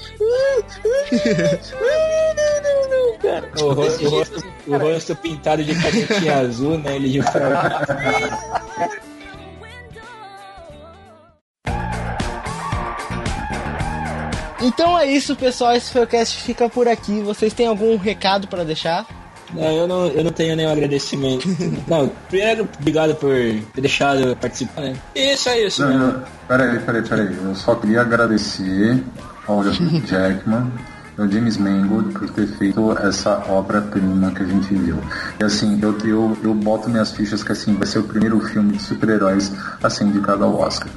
Cara, o, tipo, o jeito, rosto, assim, o rosto pintado de canetinha azul, né? Ele de fralda. Então é isso, pessoal. Esse foi o cast fica por aqui. Vocês têm algum recado pra deixar? Não, eu não, eu não tenho nenhum agradecimento. Não, primeiro, obrigado por ter deixado eu participar, né? Isso é isso, Não, né? não, peraí, peraí, peraí. Eu só queria agradecer ao Jackman e ao James Mangold por ter feito essa obra-prima que a gente viu. E assim, eu, eu, eu boto minhas fichas que assim, vai ser o primeiro filme de super-heróis a ser indicado ao Oscar.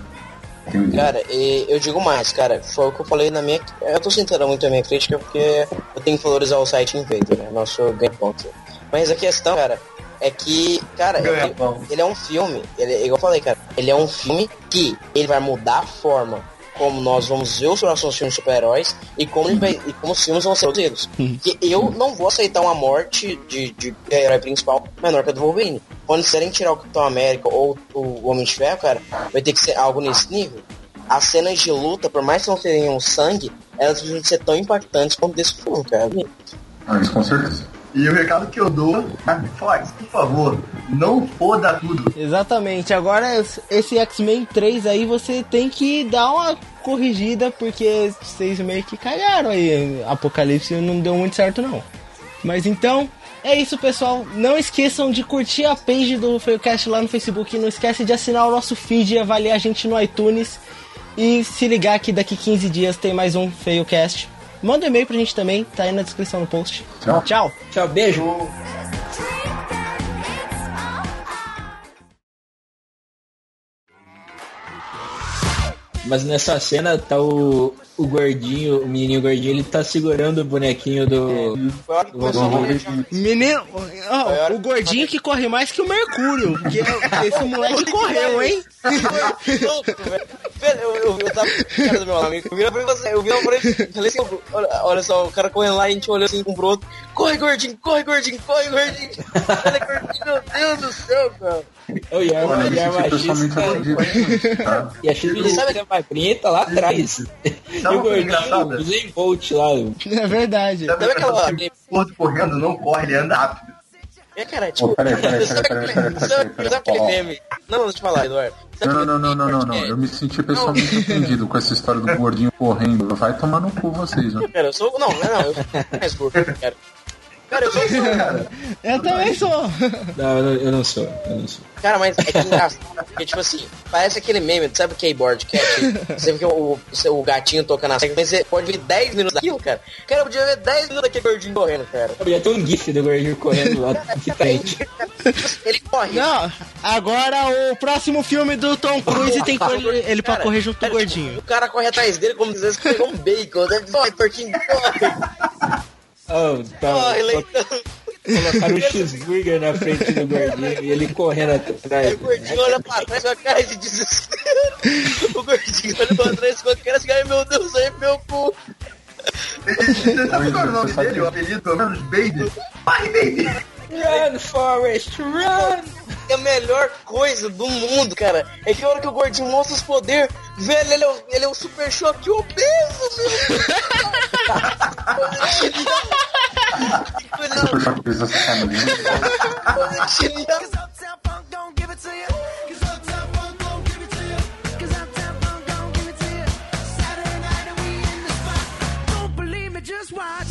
Cara, e eu digo mais, cara, foi o que eu falei na minha. Eu tô sentando muito a minha crítica porque eu tenho que valorizar o site Invader, né? Nosso ganha-ponto. Mas a questão, cara, é que, cara, ele, ele é um filme, ele, igual eu falei, cara, ele é um filme que ele vai mudar a forma como nós vamos ver os próximos filmes super-heróis e como, e como os filmes vão ser produzidos. que eu não vou aceitar uma morte de, de herói principal menor que a do Wolverine. Quando quiserem tirar o Capitão América ou o Homem de Ferro, cara, vai ter que ser algo nesse nível. As cenas de luta, por mais que não tenham sangue, elas precisam ser tão impactantes quanto desse filme, cara. Ah, isso com certeza. E o recado que eu dou, ah, Fox, por favor, não foda tudo. Exatamente. Agora, esse X-Men 3 aí, você tem que dar uma corrigida, porque vocês meio que cagaram aí. Apocalipse não deu muito certo, não. Mas então, é isso, pessoal. Não esqueçam de curtir a page do Feilcast lá no Facebook. Não esquece de assinar o nosso feed e avaliar a gente no iTunes. E se ligar que daqui 15 dias tem mais um Feilcast. Manda um e-mail pra gente também, tá aí na descrição do post. Tchau. Tchau. Tchau, beijo. Mas nessa cena tá o, o gordinho, o menininho gordinho, ele tá segurando o bonequinho do. Manejar. Menino, ó, o gordinho que corre mais que o Mercúrio. Porque esse moleque correu, hein? Eu, eu, eu tava com cara do meu amigo, eu vi pra você, eu vi pra ele, falei assim, olha, olha só, o cara correndo lá e a gente olhou assim um pro outro, corre gordinho, corre gordinho, corre gordinho, olha gordinho, meu Deus do céu, cara. Eu a Olha, eu me arma senti pessoalmente ofendido. Tá? E a Chile sabe que é magrinha tá lá atrás. E o gordinho, o Zen Bolt lá. É verdade. Sabe Sabe aquela- aquela gordo correndo, não corre, ele anda rápido. É, cara, tipo, Ô, peraí, peraí, sabe peraí, aquele- meme? Não, deixa eu te falar, Eduardo. Não, não, não, não, não, não, Eu me senti pessoalmente ofendido com essa história do gordinho correndo. Vai tomar no cu vocês, né? Cara, eu sou. Não, não, não, eu sou mais gordo, cara. Cara, eu sou. Eu também sou. Não, eu não, eu não sou, eu não sou. Cara, mas é que é engraçado, porque, tipo assim, parece aquele meme, sabe o keyboard cat? Você vê que o, o, o gatinho toca na seca, você pode ver 10 minutos daquilo, cara. Cara, eu podia ver 10 minutos daquele gordinho correndo, cara. Já tem um gif do gordinho correndo lá de frente. Ele corre. Não, agora o próximo filme do Tom Cruise tem que ele, ele pra Cara, correr junto com o cara, gordinho. tipo, o cara corre atrás dele como se fosse pegou um bacon. Deve corre, porquinho, corre, Oh, tá, corre, leitão. colocaram um cheeseburger na frente do gordinho e ele correndo Aí atrás. o gordinho olha pra trás com a cara de desespero. O gordinho olha pra trás com a cara assim, ai meu Deus, ai meu cu. Você sabe qual é o nome dele? O apelido, pelo menos, Baby? Vai, Baby! Run, Forest, run! É a melhor coisa do mundo, cara. É que a hora que o gordinho mostra os poderes, velho, ele é, um ele é um super choque obeso, meu. super choque obeso, você tá Just why